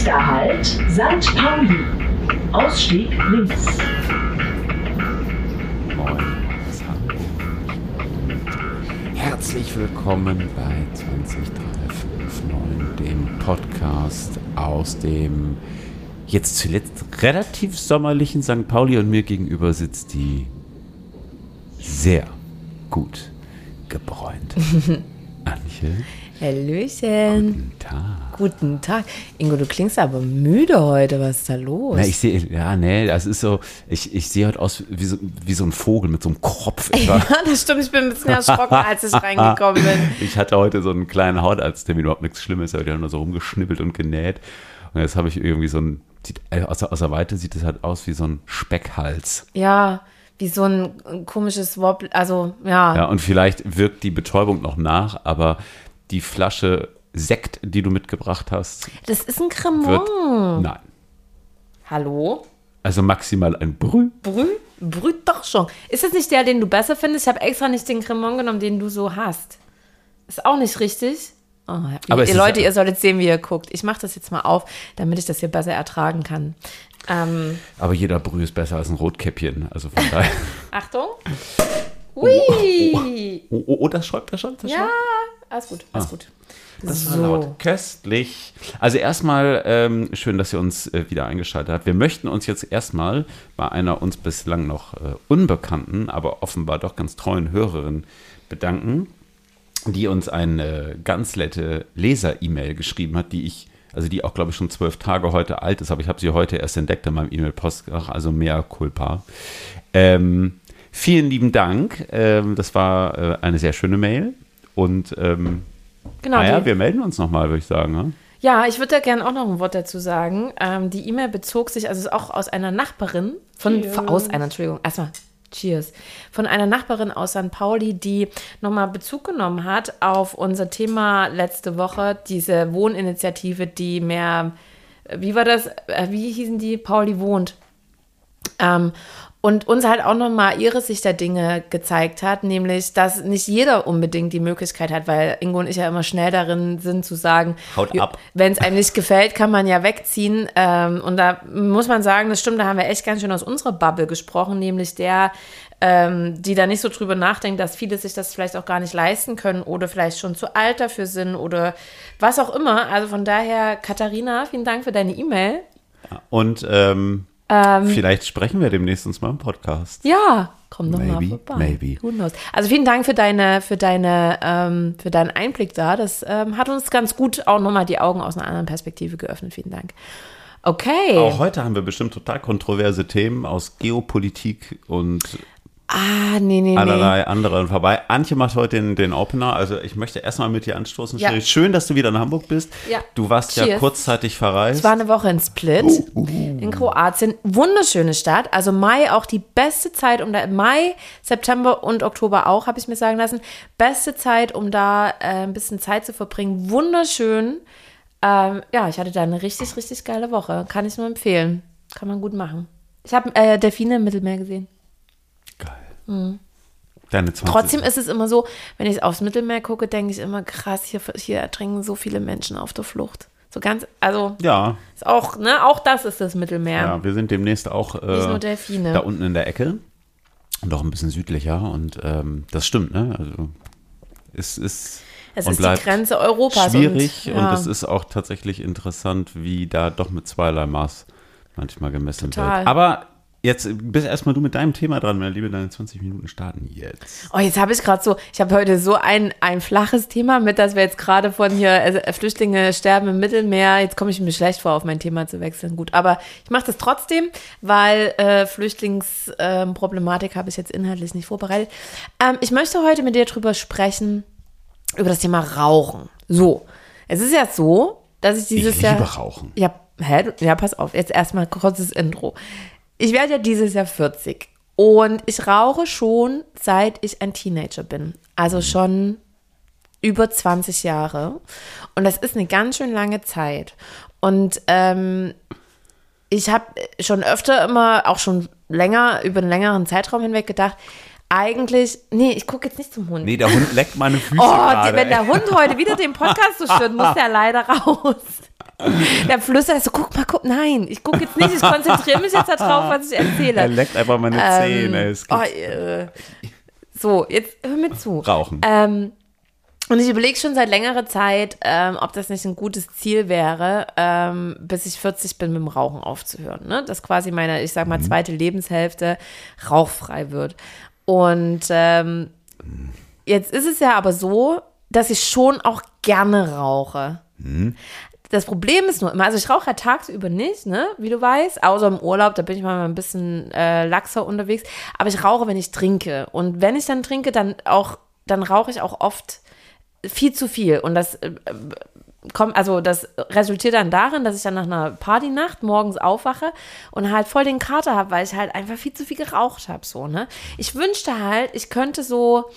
Nächster Halt, St. Pauli. Ausstieg links. Herzlich willkommen bei 20359, dem Podcast aus dem jetzt zuletzt relativ sommerlichen St. Pauli und mir gegenüber sitzt die sehr gut gebräunte Antje. Hallöchen. Guten Tag. Guten Tag. Ingo, du klingst aber müde heute. Was ist da los? Na, ich sehe, ja, nee, das ist so, ich, ich sehe heute aus wie so, wie so ein Vogel mit so einem Kropf. etwa. ja, das stimmt. Ich bin ein bisschen erschrocken, als ich reingekommen bin. Ich hatte heute so einen kleinen Hautarzttermin, überhaupt nichts Schlimmes, aber die haben nur so rumgeschnippelt und genäht. Und jetzt habe ich irgendwie so ein, sieht, äh, aus, der- aus der Weite sieht es halt aus wie so ein Speckhals. Ja, wie so ein ein komisches Wobble. Also, ja. Ja, und vielleicht wirkt die Betäubung noch nach, aber die Flasche Sekt, die du mitgebracht hast, Das ist ein Cremant. nein. Hallo? Also maximal ein Brüh. Brü? Brüht doch schon. Ist das nicht der, den du besser findest? Ich habe extra nicht den Cremant genommen, den du so hast. Ist auch nicht richtig. Oh, Aber ihr Leute, ihr solltet sehen, wie ihr guckt. Ich mache das jetzt mal auf, damit ich das hier besser ertragen kann. Ähm, Aber jeder Brüh ist besser als ein Rotkäppchen. Also von daher. Achtung. Ui. Oh, oh, oh, das schäumt, das schäumt, das Ja, schäumt. alles gut, alles gut. Das war so. laut. Köstlich. Also erstmal ähm, schön, dass ihr uns äh, wieder eingeschaltet habt. Wir möchten uns jetzt erstmal bei einer uns bislang noch äh, unbekannten, aber offenbar doch ganz treuen Hörerin bedanken, die uns eine ganz nette Leser-E-Mail geschrieben hat, die ich, also die auch, glaube ich, schon zwölf Tage heute alt ist, aber ich habe sie heute erst entdeckt in meinem E-Mail-Postfach, also mehr culpa. Ähm, vielen lieben Dank. Ähm, das war äh, eine sehr schöne Mail. Und ähm, Genau. naja, wir melden uns nochmal, würde ich sagen. Ne? ja, ich würde da gerne auch noch ein Wort dazu sagen. Ähm, die E-Mail bezog sich, also ist auch aus einer Nachbarin, von, von aus einer, Entschuldigung, erstmal Cheers, von einer Nachbarin aus St. Pauli, die nochmal Bezug genommen hat auf unser Thema letzte Woche, diese Wohninitiative, die mehr, wie war das, Äh, wie hießen die? Pauli wohnt. Ähm, und uns halt auch nochmal ihre Sicht der Dinge gezeigt hat, nämlich, dass nicht jeder unbedingt die Möglichkeit hat, weil Ingo und ich ja immer schnell darin sind zu sagen, Haut ab. wenn es einem nicht gefällt, kann man ja wegziehen. Ähm, und da muss man sagen, das stimmt, da haben wir echt ganz schön aus unserer Bubble gesprochen, nämlich der, ähm, die da nicht so drüber nachdenkt, dass viele sich das vielleicht auch gar nicht leisten können oder vielleicht schon zu alt dafür sind oder was auch immer. Also von daher, Katharina, vielen Dank für deine E-Mail. Und ähm, vielleicht sprechen wir demnächst uns mal im Podcast. Ja, komm doch mal Maybe, vorbei. maybe. Who knows? Also vielen Dank für deine, für deine, ähm, für deinen Einblick da. Das ähm, hat uns ganz gut auch nochmal die Augen aus einer anderen Perspektive geöffnet. Vielen Dank. Okay. Auch heute haben wir bestimmt total kontroverse Themen aus Geopolitik und ah, nee, nee, nee. allerlei anderen vorbei. Antje macht heute den, den Opener. Also ich möchte erstmal mit dir anstoßen. Ja. Schön, dass du wieder in Hamburg bist. Ja. Du warst ja Cheers. kurzzeitig verreist. Es war eine Woche in Split Oh, in Kroatien. Wunderschöne Stadt. Also Mai auch die beste Zeit, um da Mai, September und Oktober auch, habe ich mir sagen lassen. Beste Zeit, um da äh, ein bisschen Zeit zu verbringen. Wunderschön. Ähm, ja, ich hatte da eine richtig, richtig geile Woche. Kann ich nur empfehlen. Kann man gut machen. Ich habe äh, Delfine im Mittelmeer gesehen. Geil. Deine 20. Mhm. Trotzdem ist es immer so, wenn ich aufs Mittelmeer gucke, denke ich immer, krass, hier, hier ertrinken so viele Menschen auf der Flucht. So ganz, also Ja, ist auch, ne, auch das ist das Mittelmeer. ja, wir sind demnächst auch äh, da unten in der Ecke und auch ein bisschen südlicher. Und ähm, das stimmt, ne? Also es ist Es und ist die Grenze Europas. schwierig und, und, ja, es ist auch tatsächlich interessant, wie da doch mit zweierlei Maß manchmal gemessen Total. wird. Aber jetzt bist erstmal du mit deinem Thema dran, meine Liebe, deine 20 Minuten starten jetzt. Oh, jetzt habe ich gerade so, ich habe heute so ein, ein flaches Thema mit, dass wir jetzt gerade von hier, also äh, Flüchtlinge sterben im Mittelmeer. Jetzt komme ich mir schlecht vor, auf mein Thema zu wechseln. Gut, aber ich mache das trotzdem, weil äh, Flüchtlingsproblematik habe ich jetzt inhaltlich nicht vorbereitet. Ähm, ich möchte heute mit dir drüber sprechen, über das Thema Rauchen. So, es ist ja so, dass ich dieses ich Jahr. liebe Rauchen. Ja, hä? Ja, pass auf. Jetzt erstmal kurzes Intro. Ich werde ja dieses Jahr 40 und ich rauche schon seit ich ein Teenager bin. Also schon über 20 Jahre. Und das ist eine ganz schön lange Zeit. Und ähm, ich habe schon öfter immer, auch schon länger, über einen längeren Zeitraum hinweg gedacht, eigentlich, nee, ich gucke jetzt nicht zum Hund. Nee, der Hund leckt meine Füße Oh, gerade. wenn der ey. Hund heute wieder den Podcast so schön, muss der leider raus. Der flüstert so, guck mal, guck, nein, ich gucke jetzt nicht, ich konzentriere mich jetzt darauf, was ich erzähle. Er leckt einfach meine Ähm, Zähne. Es oh, äh. So, jetzt hör mir zu. Rauchen. Ähm, und ich überlege schon seit längerer Zeit, ähm, ob das nicht ein gutes Ziel wäre, ähm, bis ich 40 bin, mit dem Rauchen aufzuhören. Ne? Dass quasi meine, ich sag mal, zweite Lebenshälfte rauchfrei wird. Und ähm, jetzt ist es ja aber so, dass ich schon auch gerne rauche. Das Problem ist nur immer, also ich rauche ja tagsüber nicht, ne, wie du weißt, außer im Urlaub, da bin ich mal ein bisschen äh, laxer unterwegs, aber ich rauche, wenn ich trinke. Und wenn ich dann trinke, dann auch, dann rauche ich auch oft viel zu viel. Und das äh, kommt, also das resultiert dann darin, dass ich dann nach einer Partynacht morgens aufwache und halt voll den Kater habe, weil ich halt einfach viel zu viel geraucht habe, so, ne. Ich wünschte halt, ich könnte so,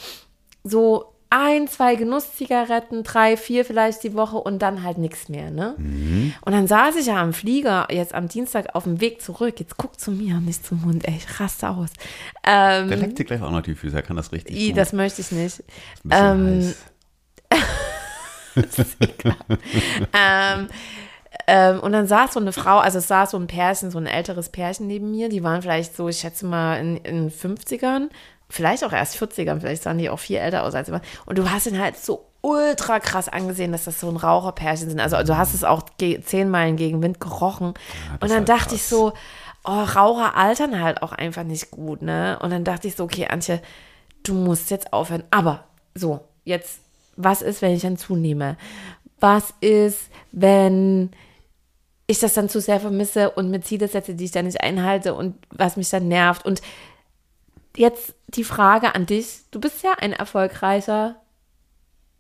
so ein, zwei Genusszigaretten, drei, vier vielleicht die Woche und dann halt nichts mehr, ne? Und dann saß ich ja am Flieger jetzt am Dienstag auf dem Weg zurück. Jetzt guck zu mir nicht zum Mund, ey, ich raste aus. Ähm, Der leckt dir gleich auch noch die Füße, er kann das richtig i, das möchte ich nicht. Ähm, ähm, ähm, und dann saß so eine Frau, also es saß so ein Pärchen, so ein älteres Pärchen neben mir, die waren vielleicht so, ich schätze mal, in, in 50ern, vielleicht auch erst 40ern, vielleicht sahen die auch viel älter aus als immer. Und du hast ihn halt so ultra krass angesehen, dass das so ein Raucherpärchen sind. Also du hast es auch zehn Meilen gegen Wind gerochen. das und dann halt dachte krass. ich so, oh, Raucher altern halt auch einfach nicht gut, ne? Und dann dachte ich so, okay, Antje, du musst jetzt aufhören. Aber so, jetzt, was ist, wenn ich dann zunehme? Was ist, wenn ich das dann zu sehr vermisse und mir Ziele setze, die ich dann nicht einhalte und was mich dann nervt? Und jetzt die Frage an dich. Du bist ja ein erfolgreicher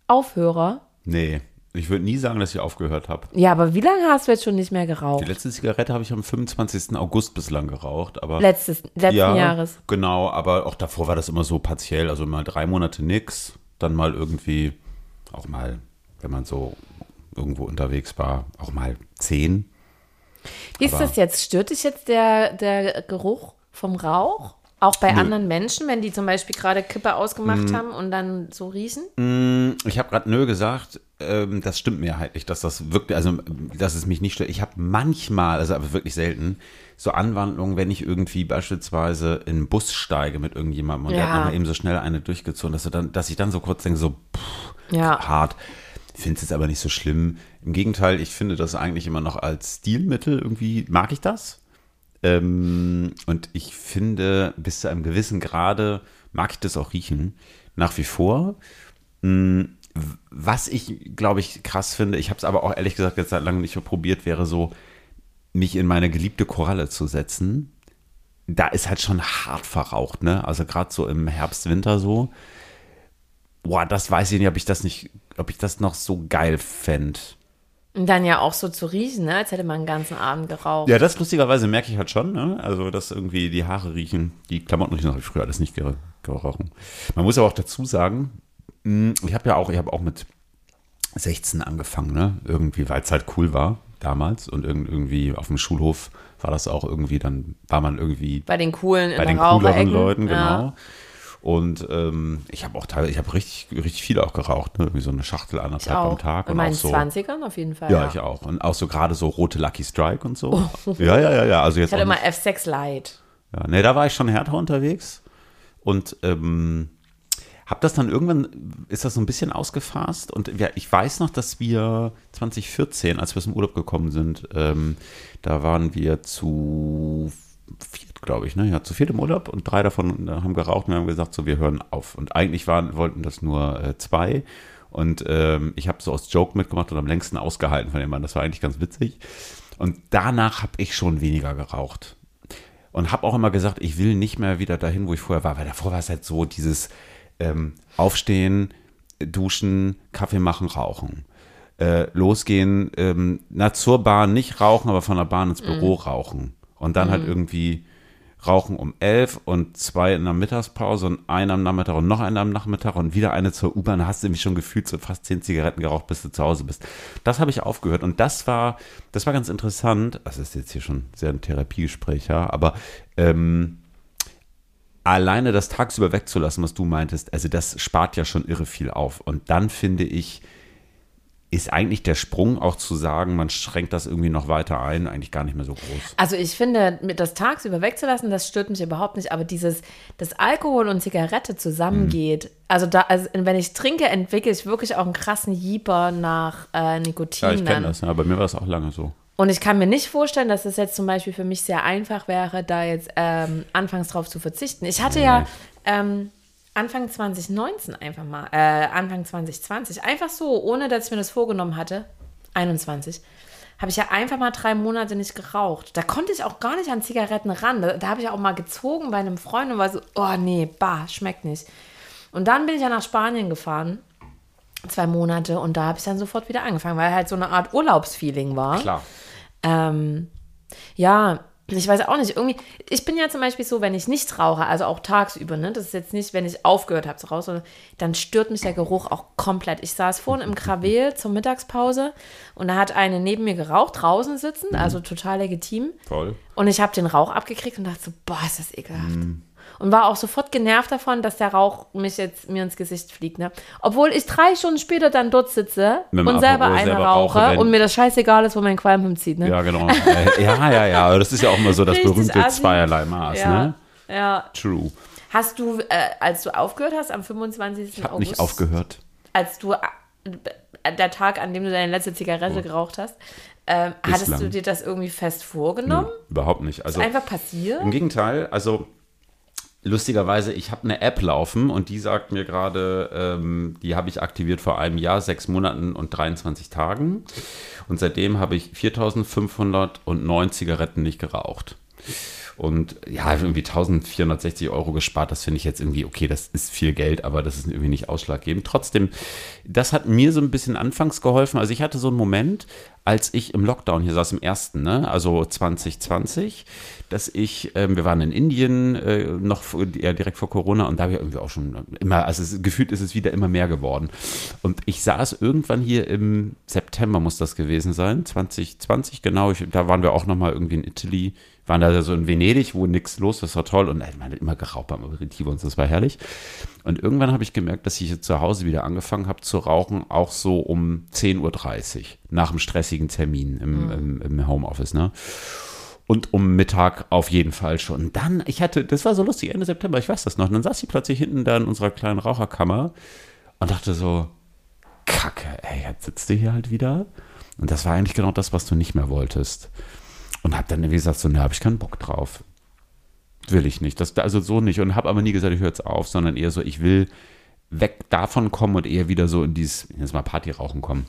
Aufhörer. Nee, ich würde nie sagen, dass ich aufgehört habe. Ja, aber wie lange hast du jetzt schon nicht mehr Die geraucht? letzte Zigarette habe ich am 25. August bislang geraucht, aber Letztes, letzten ja, Jahres. Genau, aber auch davor war das immer so partiell, also mal drei Monate nix, dann mal irgendwie, auch mal, wenn man so irgendwo unterwegs war, auch mal zehn. Wie ist aber- das jetzt? Stört dich jetzt der, der Geruch vom Rauch? Auch bei Nö. anderen Menschen, wenn die zum Beispiel gerade Kippe ausgemacht Mhm. haben und dann so riechen? Ich habe gerade nö gesagt, ähm, das stimmt mehrheitlich, dass das wirklich, also dass es mich nicht stört. Ich habe manchmal, also aber wirklich selten, so Anwandlungen, wenn ich irgendwie beispielsweise in einen Bus steige mit irgendjemandem und der Ja. hat nochmal eben so schnell eine durchgezogen, dass, du dann, dass ich dann so kurz denke, so pff, Ja. hart. Finde es jetzt aber nicht so schlimm. Im Gegenteil, ich finde das eigentlich immer noch als Stilmittel irgendwie, mag ich das. Ähm, und ich finde, bis zu einem gewissen Grade mag ich das auch riechen. Nach wie vor. Mm, Was ich, glaube ich, krass finde, ich habe es aber auch ehrlich gesagt jetzt seit langem nicht mehr probiert, wäre so, mich in meine geliebte Koralle zu setzen. Da ist halt schon hart verraucht, ne? Also gerade so im Herbst, Winter so. Boah, das weiß ich nicht, ob ich das nicht, ob ich das noch so geil fände. Und dann ja auch so zu riechen, ne? als hätte man den ganzen Abend geraucht. Ja, das lustigerweise merke ich halt schon, ne? Also, dass irgendwie die Haare riechen, die Klamotten riechen, das habe ich früher alles nicht ger- gerochen. Man muss aber auch dazu sagen, mh, ich habe ja auch, ich habe auch mit 16 angefangen, ne? Irgendwie, weil es halt cool war damals und irg- irgendwie auf dem Schulhof war das auch irgendwie, dann war man irgendwie Bei den coolen bei den cooleren. Leuten, genau. Ja. Und ähm, ich habe auch teilweise, ich habe richtig, richtig viel auch geraucht, ne? Irgendwie so eine Schachtel anderthalb am. Tag. In und meinen auch so, 20ern auf jeden Fall. ja, ich auch. Und auch so gerade so rote Lucky Strike und so. Ja, ja, ja, ja. Also jetzt Ich hatte immer F6 Light. ja, ne, da war ich schon härter unterwegs und ähm, hab das dann irgendwann, ist das so ein bisschen ausgefasst und ja, ich weiß noch, dass wir 2014, als wir aus dem Urlaub gekommen sind, ähm, da waren wir zu viert, glaube ich, ne? Ja, zu viert im Urlaub und drei davon äh, haben geraucht und wir haben gesagt, so, wir hören auf. Und eigentlich waren, wollten das nur äh, zwei. Und ähm, ich habe so aus Joke mitgemacht und am längsten ausgehalten von dem Mann. Das war eigentlich ganz witzig. Und danach habe ich schon weniger geraucht und habe auch immer gesagt, ich will nicht mehr wieder dahin, wo ich vorher war, weil davor war es halt so dieses ähm, Aufstehen, Duschen, Kaffee machen, Rauchen. Äh, losgehen, ähm, na zur Bahn nicht rauchen, aber von der Bahn ins Büro rauchen. Und dann halt irgendwie rauchen um elf und zwei in der Mittagspause und einer am Nachmittag und noch einer am Nachmittag und wieder eine zur U-Bahn. Hast du nämlich schon gefühlt so fast zehn Zigaretten geraucht, bis du zu Hause bist. Das habe ich aufgehört und das war, das war ganz interessant. Das ist jetzt hier schon sehr ein Therapiegespräch, ja, aber ähm, alleine das tagsüber wegzulassen, was du meintest, also das spart ja schon irre viel auf. Und dann finde ich, ist eigentlich der Sprung auch zu sagen, man schränkt das irgendwie noch weiter ein, eigentlich gar nicht mehr so groß. Also ich finde, mit das tagsüber wegzulassen, das stört mich überhaupt nicht. Aber dieses, dass Alkohol und Zigarette zusammengeht, also da, also wenn ich trinke, entwickle ich wirklich auch einen krassen Jeeper nach äh, Nikotin. Ja, ich kenne das, ja, bei mir war das auch lange so. Und ich kann mir nicht vorstellen, dass es jetzt zum Beispiel für mich sehr einfach wäre, da jetzt ähm, anfangs drauf zu verzichten. Ich hatte ja ähm, Anfang 2019 einfach mal, äh, Anfang 2020, einfach so, ohne dass ich mir das vorgenommen hatte, 21, habe ich ja einfach mal drei Monate nicht geraucht. Da konnte ich auch gar nicht an Zigaretten ran. Da, da habe ich auch mal gezogen bei einem Freund und war so, oh nee, bah, schmeckt nicht. Und dann bin ich ja nach Spanien gefahren, zwei Monate, und da habe ich dann sofort wieder angefangen, weil halt so eine Art Urlaubsfeeling war. Klar. Ähm, ja, ich weiß auch nicht, irgendwie, ich bin ja zum Beispiel so, wenn ich nicht rauche, also auch tagsüber, ne, das ist jetzt nicht, wenn ich aufgehört habe zu rauchen, sondern dann stört mich der Geruch auch komplett. Ich saß vorhin im Krawel zur Mittagspause und da hat eine neben mir geraucht, draußen sitzend, also total legitim. Toll. Und ich habe den Rauch abgekriegt und dachte so, boah, ist das ekelhaft. Und war auch sofort genervt davon, dass der Rauch mich jetzt mir ins Gesicht fliegt. Ne? Obwohl ich drei Stunden später dann dort sitze und selber Aperol eine selber rauche, rauche, und mir das scheißegal ist, wo mein Qualm hinzieht. Ne? Ja, genau. Äh, ja, ja, ja. Das ist ja auch immer so das Richtig berühmte assi. Zweierlei Maß, ja. ne? ja. True. Hast du, äh, als du aufgehört hast, am 25. Ich habe August, nicht aufgehört. als du, äh, der Tag, an dem du deine letzte Zigarette geraucht hast, ähm, hattest du dir das irgendwie fest vorgenommen? Überhaupt nicht. Also, Ist einfach passiert? Im Gegenteil, also lustigerweise, ich habe eine App laufen und die sagt mir gerade, ähm, die habe ich aktiviert vor einem Jahr, sechs Monaten und 23 Tagen. Und seitdem habe ich 4509 Zigaretten nicht geraucht. Und ja, irgendwie 1460 Euro gespart, das finde ich jetzt irgendwie, okay, das ist viel Geld, aber das ist irgendwie nicht ausschlaggebend. Trotzdem, das hat mir so ein bisschen anfangs geholfen. Also ich hatte so einen Moment, als ich im Lockdown hier saß, im ersten, ne, also 2020, dass ich, ähm, wir waren in Indien äh, noch eher direkt vor Corona und da habe ich irgendwie auch schon immer, also es, gefühlt ist es wieder immer mehr geworden. Und ich saß irgendwann hier im September, muss das gewesen sein, 2020, genau, ich, da waren wir auch nochmal irgendwie in Italy, waren da so in Venedig, wo nichts los ist, das war toll und man hat immer geraucht beim Aperitivo und das war herrlich. Und irgendwann habe ich gemerkt, dass ich jetzt zu Hause wieder angefangen habe zu rauchen, auch so um 10.30 Uhr, nach einem stressigen Termin im, im, im Homeoffice, ne? Und um Mittag auf jeden Fall schon. Und dann, ich hatte, das war so lustig, Ende September, ich weiß das noch. Und dann saß ich plötzlich hinten da in unserer kleinen Raucherkammer und dachte so, Kacke, ey, jetzt sitzt du hier halt wieder. Und das war eigentlich genau das, was du nicht mehr wolltest. Und hab dann irgendwie gesagt, so, ne, hab ich keinen Bock drauf. Will ich nicht. Das, also so nicht. Und hab aber nie gesagt, ich höre jetzt auf, sondern eher so, ich will weg davon kommen und eher wieder so in dieses, jetzt mal Partyrauchen kommen.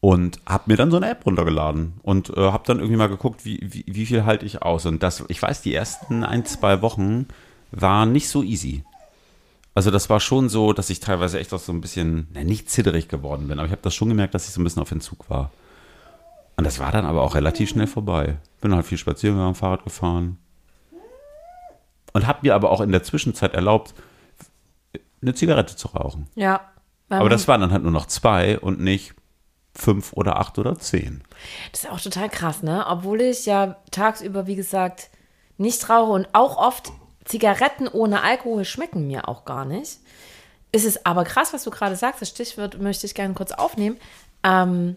Und hab mir dann so eine App runtergeladen und äh, hab dann irgendwie mal geguckt, wie, wie, wie viel halte ich aus. Und das, ich weiß, die ersten ein, zwei Wochen waren nicht so easy. Also das war schon so, dass ich teilweise echt auch so ein bisschen, na, nicht zitterig geworden bin, aber ich habe das schon gemerkt, dass ich so ein bisschen auf Entzug war. Und das war dann aber auch relativ schnell vorbei. Bin halt viel spazieren gegangen, Fahrrad gefahren. Und habe mir aber auch in der Zwischenzeit erlaubt, eine Zigarette zu rauchen. Ja. Aber das waren dann halt nur noch zwei und nicht fünf oder acht oder zehn. Das ist auch total krass, ne? Obwohl ich ja tagsüber, wie gesagt, nicht rauche und auch oft Zigaretten ohne Alkohol schmecken mir auch gar nicht. Ist es aber krass, was du gerade sagst, das Stichwort möchte ich gerne kurz aufnehmen. Ähm,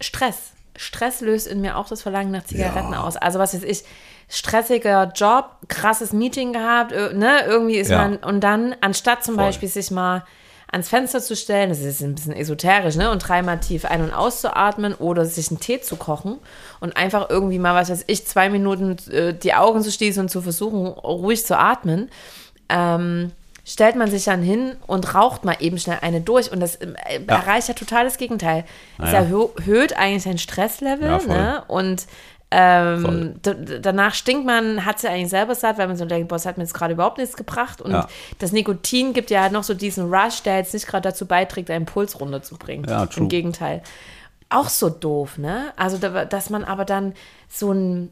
Stress. Stress löst in mir auch das Verlangen nach Zigaretten Ja. aus. Also was weiß ich, stressiger Job, krasses Meeting gehabt, ö- ne? Irgendwie ist Ja. man, und dann, anstatt zum Voll. Beispiel sich mal ans Fenster zu stellen, das ist ein bisschen esoterisch, ne? Und dreimal tief ein- und auszuatmen oder sich einen Tee zu kochen und einfach irgendwie mal, was weiß ich, zwei Minuten äh, die Augen zu schließen und zu versuchen, ruhig zu atmen, ähm, stellt man sich dann hin und raucht mal eben schnell eine durch und das äh, erreicht ja total das Gegenteil. Es Naja. erhö erhöht eigentlich sein Stresslevel Ja, ne? und ähm, danach stinkt man, hat sie eigentlich selber satt, weil man so denkt, boah, das hat mir jetzt gerade überhaupt nichts gebracht. Und Ja. das Nikotin gibt ja halt noch so diesen Rush, der jetzt nicht gerade dazu beiträgt, deinen Puls runterzubringen. Ja, true. Im Gegenteil. Auch so doof, ne? Also, da, dass man aber dann so ein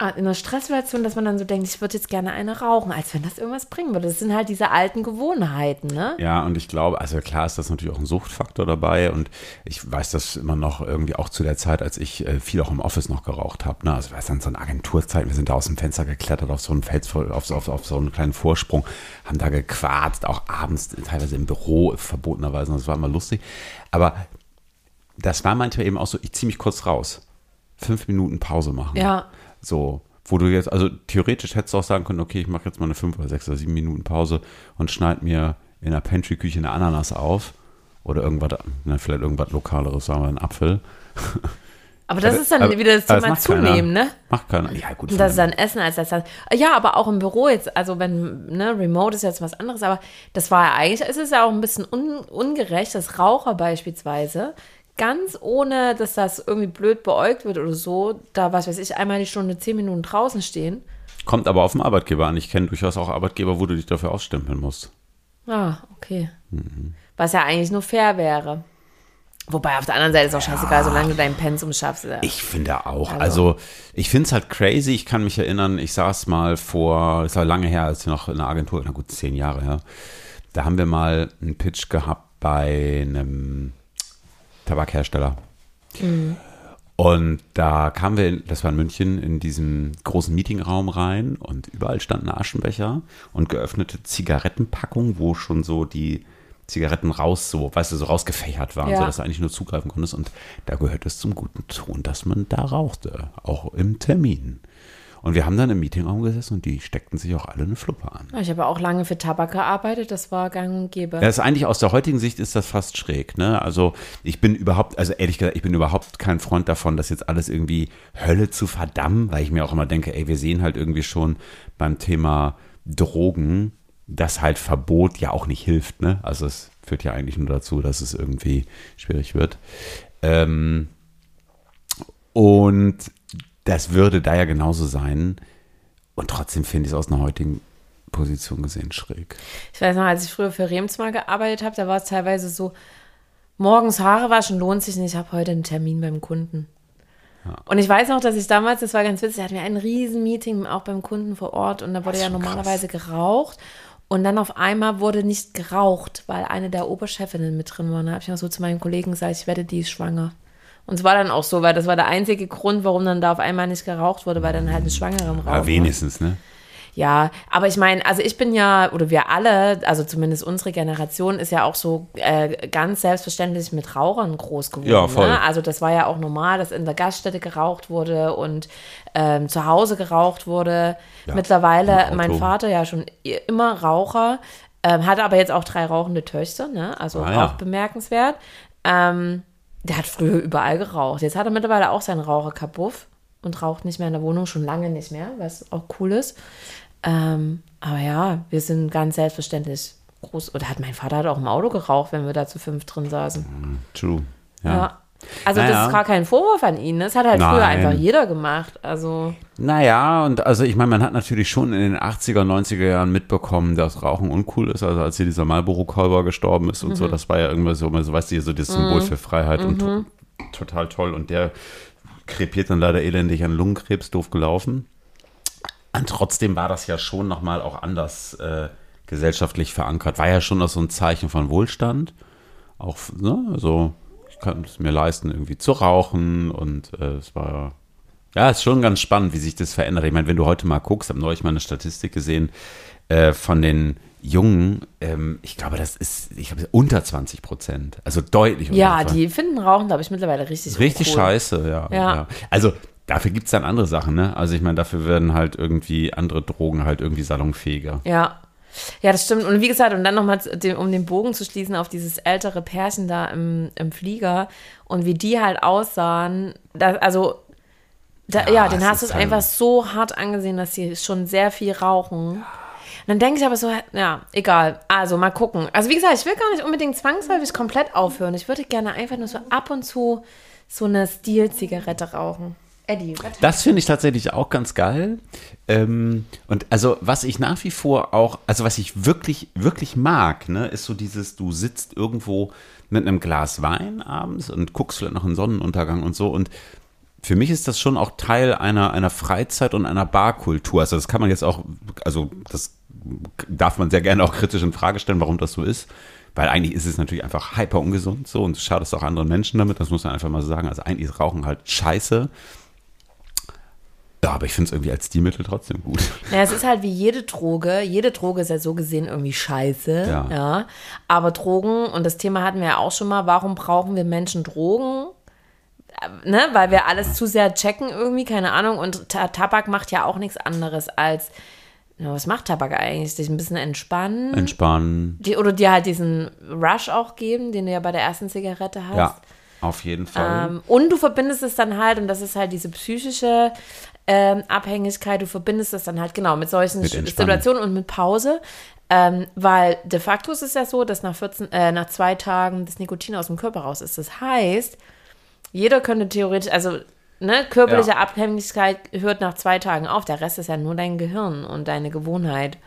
in einer Stresssituation, dass man dann so denkt, ich würde jetzt gerne eine rauchen, als wenn das irgendwas bringen würde. Das sind halt diese alten Gewohnheiten, ne? Ja, und ich glaube, also klar ist das natürlich auch ein Suchtfaktor dabei und ich weiß das immer noch irgendwie auch zu der Zeit, als ich äh, viel auch im Office noch geraucht habe. Ne? Also weiß dann so eine Agenturzeit, wir sind da aus dem Fenster geklettert auf so einen Fels, auf, auf, auf so einen kleinen Vorsprung, haben da gequarzt, auch abends teilweise im Büro verbotenerweise, und das war immer lustig. Aber das war manchmal eben auch so, ich ziehe mich kurz raus. Fünf Minuten Pause machen. Ja. So, wo du jetzt, also theoretisch hättest du auch sagen können, okay, ich mache jetzt mal eine fünf oder sechs oder sieben Minuten Pause und schneide mir in der Pantry-Küche eine Ananas auf. Oder irgendwas, ne, vielleicht irgendwas Lokaleres, sagen wir einen Apfel. Aber das Aber- ist dann aber- wieder das Thema macht keiner. Zunehmen, ne? Macht keiner. Ja, gut. Und das ist dann Essen als das. Ja, aber auch im Büro jetzt, also wenn, ne, Remote ist jetzt was anderes, aber das war ja eigentlich, es ist ja auch ein bisschen un, ungerecht, dass Raucher beispielsweise ganz ohne, dass das irgendwie blöd beäugt wird oder so, da, was weiß ich, einmal die Stunde zehn Minuten draußen stehen. Kommt aber auf den Arbeitgeber an. Ich kenne durchaus auch Arbeitgeber, wo du dich dafür ausstempeln musst. Ah, okay. Was ja eigentlich nur fair wäre. Wobei auf der anderen Seite ist auch scheißegal, solange du deinen Pensum schaffst. Ja. Ich finde auch. Also- Also, ich finde es halt crazy. Ich kann mich erinnern, ich saß mal vor, es war lange her, als ich noch in der Agentur, na gut, zehn Jahre her. Da haben wir mal einen Pitch gehabt bei einem Tabakhersteller. Und da kamen wir, das war in München, in diesem großen Meetingraum rein und überall standen Aschenbecher und geöffnete Zigarettenpackungen, wo schon so die Zigaretten raus, so, weißt du, so rausgefächert waren, Ja. sodass du eigentlich nur zugreifen konntest. Und da gehört es zum guten Ton, dass man da rauchte, auch im Termin. Und wir haben dann im Meetingraum gesessen und die steckten sich auch alle eine Fluppe an. Ich habe auch lange für Tabak gearbeitet, das war gang und gäbe. Das ist eigentlich aus der heutigen Sicht ist das fast schräg, ne? Also ich bin überhaupt, also ehrlich gesagt, ich bin überhaupt kein Freund davon, das jetzt alles irgendwie Hölle zu verdammen, weil ich mir auch immer denke, ey, wir sehen halt irgendwie schon beim Thema Drogen, dass halt Verbot ja auch nicht hilft, ne? Also es führt ja eigentlich nur dazu, dass es irgendwie schwierig wird. Ähm, und das würde da ja genauso sein. Und trotzdem finde ich es aus einer heutigen Position gesehen schräg. Ich weiß noch, als ich früher für Rems mal gearbeitet habe, da war es teilweise so, morgens Haare waschen lohnt sich nicht, ich habe heute einen Termin beim Kunden. Und ich weiß noch, dass ich damals, das war ganz witzig, hatten wir ein Riesen-Meeting auch beim Kunden vor Ort und da wurde ja normalerweise geraucht. Und dann auf einmal wurde nicht geraucht, weil eine der Oberchefinnen mit drin war. Und da habe ich noch so zu meinem Kollegen gesagt, ich wette, die schwanger. Und es war dann auch so, weil das war der einzige Grund, warum dann da auf einmal nicht geraucht wurde, weil dann halt eine Schwangere im Raum war. wenigstens, ne? Ja, aber ich meine, also ich bin ja, oder wir alle, also zumindest unsere Generation, ist ja auch so äh, ganz selbstverständlich mit Rauchern groß geworden. Ja, voll. Ne? Also das war ja auch normal, dass in der Gaststätte geraucht wurde und ähm, zu Hause geraucht wurde. Ja, Mittlerweile, mein. Vater ja schon immer Raucher, ähm, hat aber jetzt auch drei rauchende Töchter, ne? also Ah, ja. auch bemerkenswert. Ähm, der hat früher überall geraucht. Jetzt hat er mittlerweile auch seinen Raucherkabuff und raucht nicht mehr in der Wohnung, schon lange nicht mehr, was auch cool ist. Ähm, aber ja, wir sind ganz selbstverständlich groß. Oder hat mein Vater hat auch im Auto geraucht, wenn wir da zu fünf drin saßen. True. Ja. Ja. Also das Naja. ist gar kein Vorwurf an ihn. Das hat halt früher Nein. einfach jeder gemacht. Also Naja, und also ich meine, man hat natürlich schon in den 80er, 90er Jahren mitbekommen, dass Rauchen uncool ist. Also als hier dieser Marlboro-Kolber gestorben ist und Mhm. so, das war ja irgendwas so, so weißt du, so das Symbol für Freiheit und to total toll. Und der krepiert dann leider elendig an Lungenkrebs, doof gelaufen. Und trotzdem war das ja schon nochmal auch anders äh, gesellschaftlich verankert. War ja schon noch so ein Zeichen von Wohlstand. Auch, ne, also ich kann es mir leisten, irgendwie zu rauchen und äh, es war ja, ist schon ganz spannend, wie sich das verändert. Ich meine, wenn du heute mal guckst, habe neulich mal eine Statistik gesehen äh, von den Jungen, ähm, ich glaube, das ist, ich glaube, unter 20 Prozent. Also deutlich unter ja, 20. die finden Rauchen, glaube ich, mittlerweile richtig Richtig cool. scheiße, ja, Ja. ja. Also dafür gibt es dann andere Sachen, ne? Also ich meine, dafür werden halt irgendwie andere Drogen halt irgendwie salonfähiger. Ja. Ja, das stimmt. Und wie gesagt, und dann nochmal, um den Bogen zu schließen auf dieses ältere Pärchen da im, im Flieger und wie die halt aussahen. Da, also, da, Ja, ja, den hast du es einfach so hart angesehen, dass sie schon sehr viel rauchen. Und dann denke ich aber so, ja, egal. Also mal gucken. Also wie gesagt, ich will gar nicht unbedingt zwangsläufig komplett aufhören. Ich würde gerne einfach nur so ab und zu so eine Stil-Zigarette rauchen. Eddie? Das finde ich tatsächlich auch ganz geil. Ähm, und also, was ich nach wie vor auch, also was ich wirklich, wirklich mag, ne, ist so dieses, du sitzt irgendwo mit einem Glas Wein abends und guckst vielleicht noch einen Sonnenuntergang und so. Und für mich ist das schon auch Teil einer, einer Freizeit und einer Barkultur. Also, das kann man jetzt auch, also, das darf man sehr gerne auch kritisch in Frage stellen, warum das so ist. Weil eigentlich ist es natürlich einfach hyper ungesund so und du schadest auch anderen Menschen damit, das muss man einfach mal so sagen. Also eigentlich ist Rauchen halt scheiße. Ja, aber ich finde es irgendwie als Stilmittel trotzdem gut. Naja, es ist halt wie jede Droge. Jede Droge ist ja so gesehen irgendwie scheiße. Ja. Ja. Aber Drogen, und das Thema hatten wir ja auch schon mal, warum brauchen wir Menschen Drogen? Äh, Ne? Weil wir alles zu sehr checken irgendwie, keine Ahnung. Und Ta Tabak macht ja auch nichts anderes als, na, was macht Tabak eigentlich? Dich ein bisschen entspannen. Entspannen. Die, oder dir halt diesen Rush auch geben, den du ja bei der ersten Zigarette hast. Ja, auf jeden Fall. Ähm, und du verbindest es dann halt, und das ist halt diese psychische ähm, Abhängigkeit, du verbindest es dann halt genau mit solchen Mit. Situationen und mit Pause. Ähm, weil de facto ist es ja so, dass nach, 14, äh, nach zwei Tagen das Nikotin aus dem Körper raus ist. Das heißt, jeder könnte theoretisch, also ne, körperliche Ja. Abhängigkeit hört nach zwei Tagen auf. Der Rest ist ja nur dein Gehirn und deine Gewohnheit.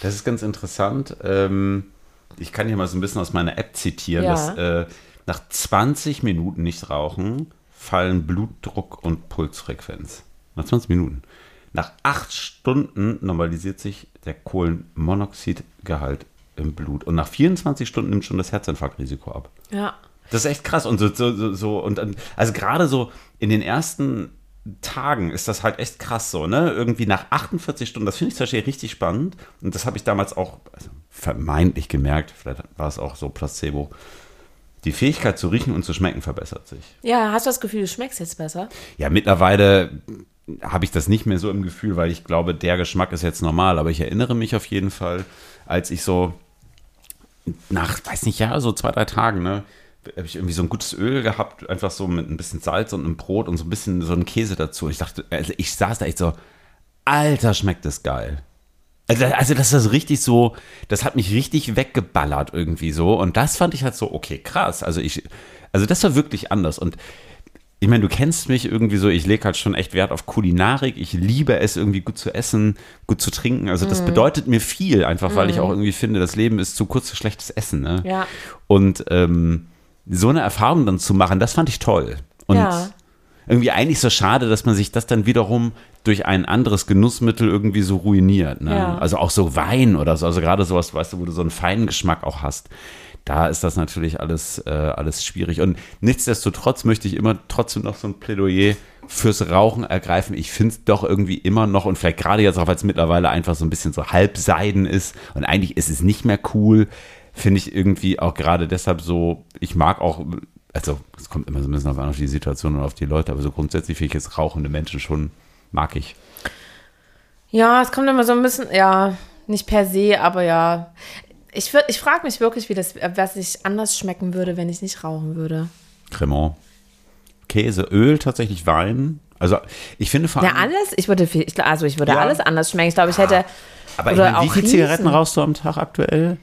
Das ist ganz interessant. Ähm, ich kann hier mal so ein bisschen aus meiner App zitieren, Ja. dass äh, nach 20 Minuten nicht rauchen fallen Blutdruck und Pulsfrequenz. Nach 20 Minuten. Nach acht Stunden normalisiert sich der Kohlenmonoxidgehalt im Blut. Und nach 24 Stunden nimmt schon das Herzinfarktrisiko ab. Ja. Das ist echt krass. Und so, so, so, so und also gerade so in den ersten Tagen ist das halt echt krass so, ne? Irgendwie nach 48 Stunden, das finde ich zum Beispiel richtig spannend. Und das habe ich damals auch also vermeintlich gemerkt, vielleicht war es auch so Placebo. Die Fähigkeit zu riechen und zu schmecken verbessert sich. Ja, hast du das Gefühl, du schmeckst jetzt besser? Ja, mittlerweile habe ich das nicht mehr so im Gefühl, weil ich glaube, der Geschmack ist jetzt normal. Aber ich erinnere mich auf jeden Fall, als ich so nach, weiß nicht, ja, so zwei, drei Tagen, ne, habe ich irgendwie so ein gutes Öl gehabt, einfach so mit ein bisschen Salz und einem Brot und so ein bisschen so einen Käse dazu. Ich dachte, also ich saß da echt so, Alter, schmeckt das geil. Also, also das ist richtig so, das hat mich richtig weggeballert irgendwie so. Und das fand ich halt so, okay, krass. Also ich, also das war wirklich anders. Und ich meine, du kennst mich irgendwie so, ich lege halt schon echt Wert auf Kulinarik. Ich liebe es irgendwie gut zu essen, gut zu trinken. Also das bedeutet mir viel, einfach weil ich auch irgendwie finde, das Leben ist zu kurz für schlechtes Essen. Ne? Ja. Und ähm, so eine Erfahrung dann zu machen, das fand ich toll. Und Ja. irgendwie eigentlich so schade, dass man sich das dann wiederum durch ein anderes Genussmittel irgendwie so ruiniert. Ne? Ja. Also auch so Wein oder so, also gerade sowas, weißt du, wo du so einen feinen Geschmack auch hast. Da ist das natürlich alles, äh, alles schwierig. Und nichtsdestotrotz möchte ich immer trotzdem noch so ein Plädoyer fürs Rauchen ergreifen. Ich finde es doch irgendwie immer noch und vielleicht gerade jetzt auch, weil es mittlerweile einfach so ein bisschen so halbseiden ist und eigentlich ist es nicht mehr cool, finde ich irgendwie auch gerade deshalb so, ich mag auch, also es kommt immer so ein bisschen auf, die Situation und auf die Leute, aber so grundsätzlich finde ich jetzt rauchende Menschen schon, mag ich. Ja, es kommt immer so ein bisschen, ja, nicht per se, aber ja. Ich, ich frage mich wirklich, wie das, was ich anders schmecken würde, wenn ich nicht rauchen würde. Cremant. Käse, Öl, tatsächlich Wein. Also ich finde vor Ja, allem. alles? Ich würde viel, ich, also ich würde Ja. alles anders schmecken. Ich glaube, ich hätte, aber ich meine, wie auch viele Zigaretten rauchst du am Tag aktuell?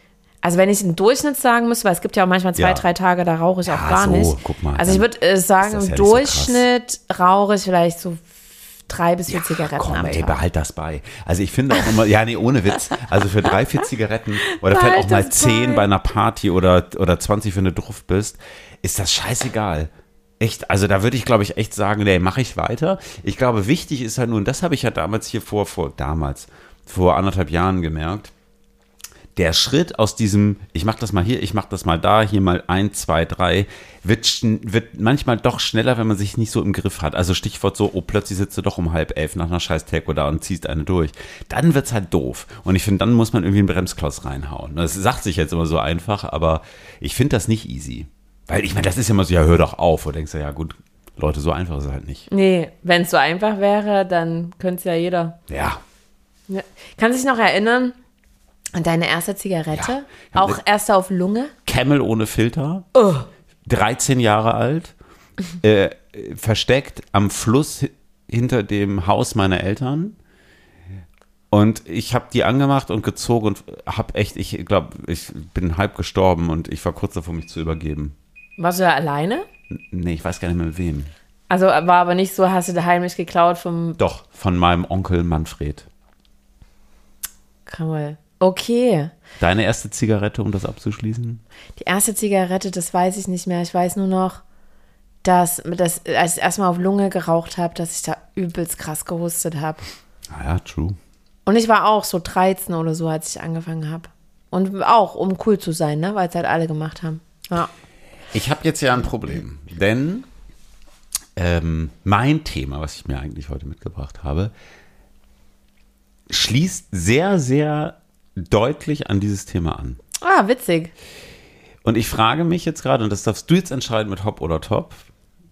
also wenn ich einen Durchschnitt sagen müsste, weil es gibt ja auch manchmal zwei, Ja. drei Tage, da rauche ich auch Ja, gar so, nicht. guck mal, also ich würde äh, sagen, im ja nicht so. Durchschnitt rauche ich vielleicht so drei bis vier Zigaretten Komm, am ey, Tag. behalt das bei. Also ich finde auch immer, ja, nee, ohne Witz. Also für drei, vier Zigaretten oder vielleicht Behalt auch mal zehn bei. bei einer Party oder, oder 20 für eine Druff bist, ist das scheißegal. Echt, also da würde ich, glaube ich, echt sagen, nee, mache ich weiter. Ich glaube, wichtig ist halt nur, und das habe ich ja damals hier vor, vor damals, vor anderthalb Jahren gemerkt, der Schritt aus diesem, ich mache das mal hier, ich mache das mal da, hier mal ein, zwei, drei, wird, wird manchmal doch schneller, wenn man sich nicht so im Griff hat. Also Stichwort so, oh, plötzlich sitzt du doch um halb elf nach einer scheiß Telco da und ziehst eine durch. Dann wird's halt doof. Und ich finde, dann muss man irgendwie einen Bremsklotz reinhauen. Das sagt sich jetzt immer so einfach, aber ich finde das nicht easy. Weil ich meine, das ist ja immer so, ja, hör doch auf. Und denkst du, ja gut, Leute, so einfach ist es halt nicht. Nee, wenn es so einfach wäre, dann könnte es ja jeder. Ja, Ja. Kannst du dich noch erinnern an deine erste Zigarette? Ja. Auch erste auf Lunge? Camel ohne Filter. 13 Jahre alt. Äh, versteckt am Fluss hi- hinter dem Haus meiner Eltern. Und ich habe die angemacht und gezogen und habe echt, ich glaube, ich bin halb gestorben und ich war kurz davor, mich zu übergeben. Warst du da alleine? Nee, ich weiß gar nicht mehr mit wem. Also war aber nicht so, hast du da heimlich geklaut vom Doch, von meinem Onkel Manfred. Kraul. Okay. Deine erste Zigarette, um das abzuschließen? Die erste Zigarette, das weiß ich nicht mehr. Ich weiß nur noch, dass, dass als ich erstmal auf Lunge geraucht habe, dass ich da übelst krass gehustet habe. Ah ja, true. Und ich war auch so 13 oder so, als ich angefangen habe. Und auch, um cool zu sein, ne? weil es halt alle gemacht haben. Ja. Ich habe jetzt ja ein Problem, denn ähm, mein Thema, was ich mir eigentlich heute mitgebracht habe, schließt sehr, sehr deutlich an dieses Thema an. Ah, witzig. Und ich frage mich jetzt gerade, und das darfst du jetzt entscheiden mit Hop oder Top,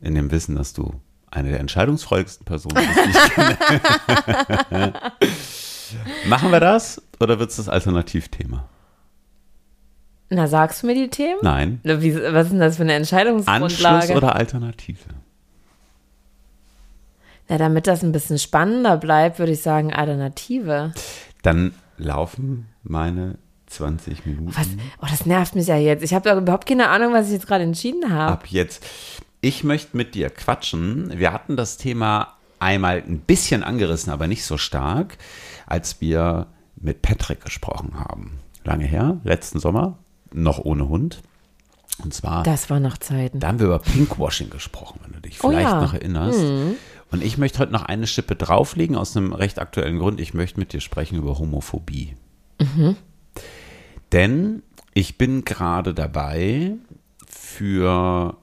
in dem Wissen, dass du eine der entscheidungsfreudigsten Personen bist, die ich kenne. Machen wir das oder wird es das Alternativthema? Na, sagst du mir die Themen? Nein. Wie, was ist denn das für eine Entscheidungsgrundlage? Anschluss oder Alternative? Na, damit das ein bisschen spannender bleibt, würde ich sagen Alternative. Dann laufen meine 20 Minuten. Was? Oh, das nervt mich ja jetzt. Ich habe überhaupt keine Ahnung, was ich jetzt gerade entschieden habe. Ab jetzt. Ich möchte mit dir quatschen. Wir hatten das Thema einmal ein bisschen angerissen, aber nicht so stark, als wir mit Patrick gesprochen haben. Lange her, letzten Sommer, noch ohne Hund. Und zwar, das war noch Zeiten. da haben wir über Pinkwashing gesprochen, wenn du dich Oh vielleicht ja. noch erinnerst. Und ich möchte heute noch eine Schippe drauflegen, aus einem recht aktuellen Grund. Ich möchte mit dir sprechen über Homophobie. Denn ich bin gerade dabei, für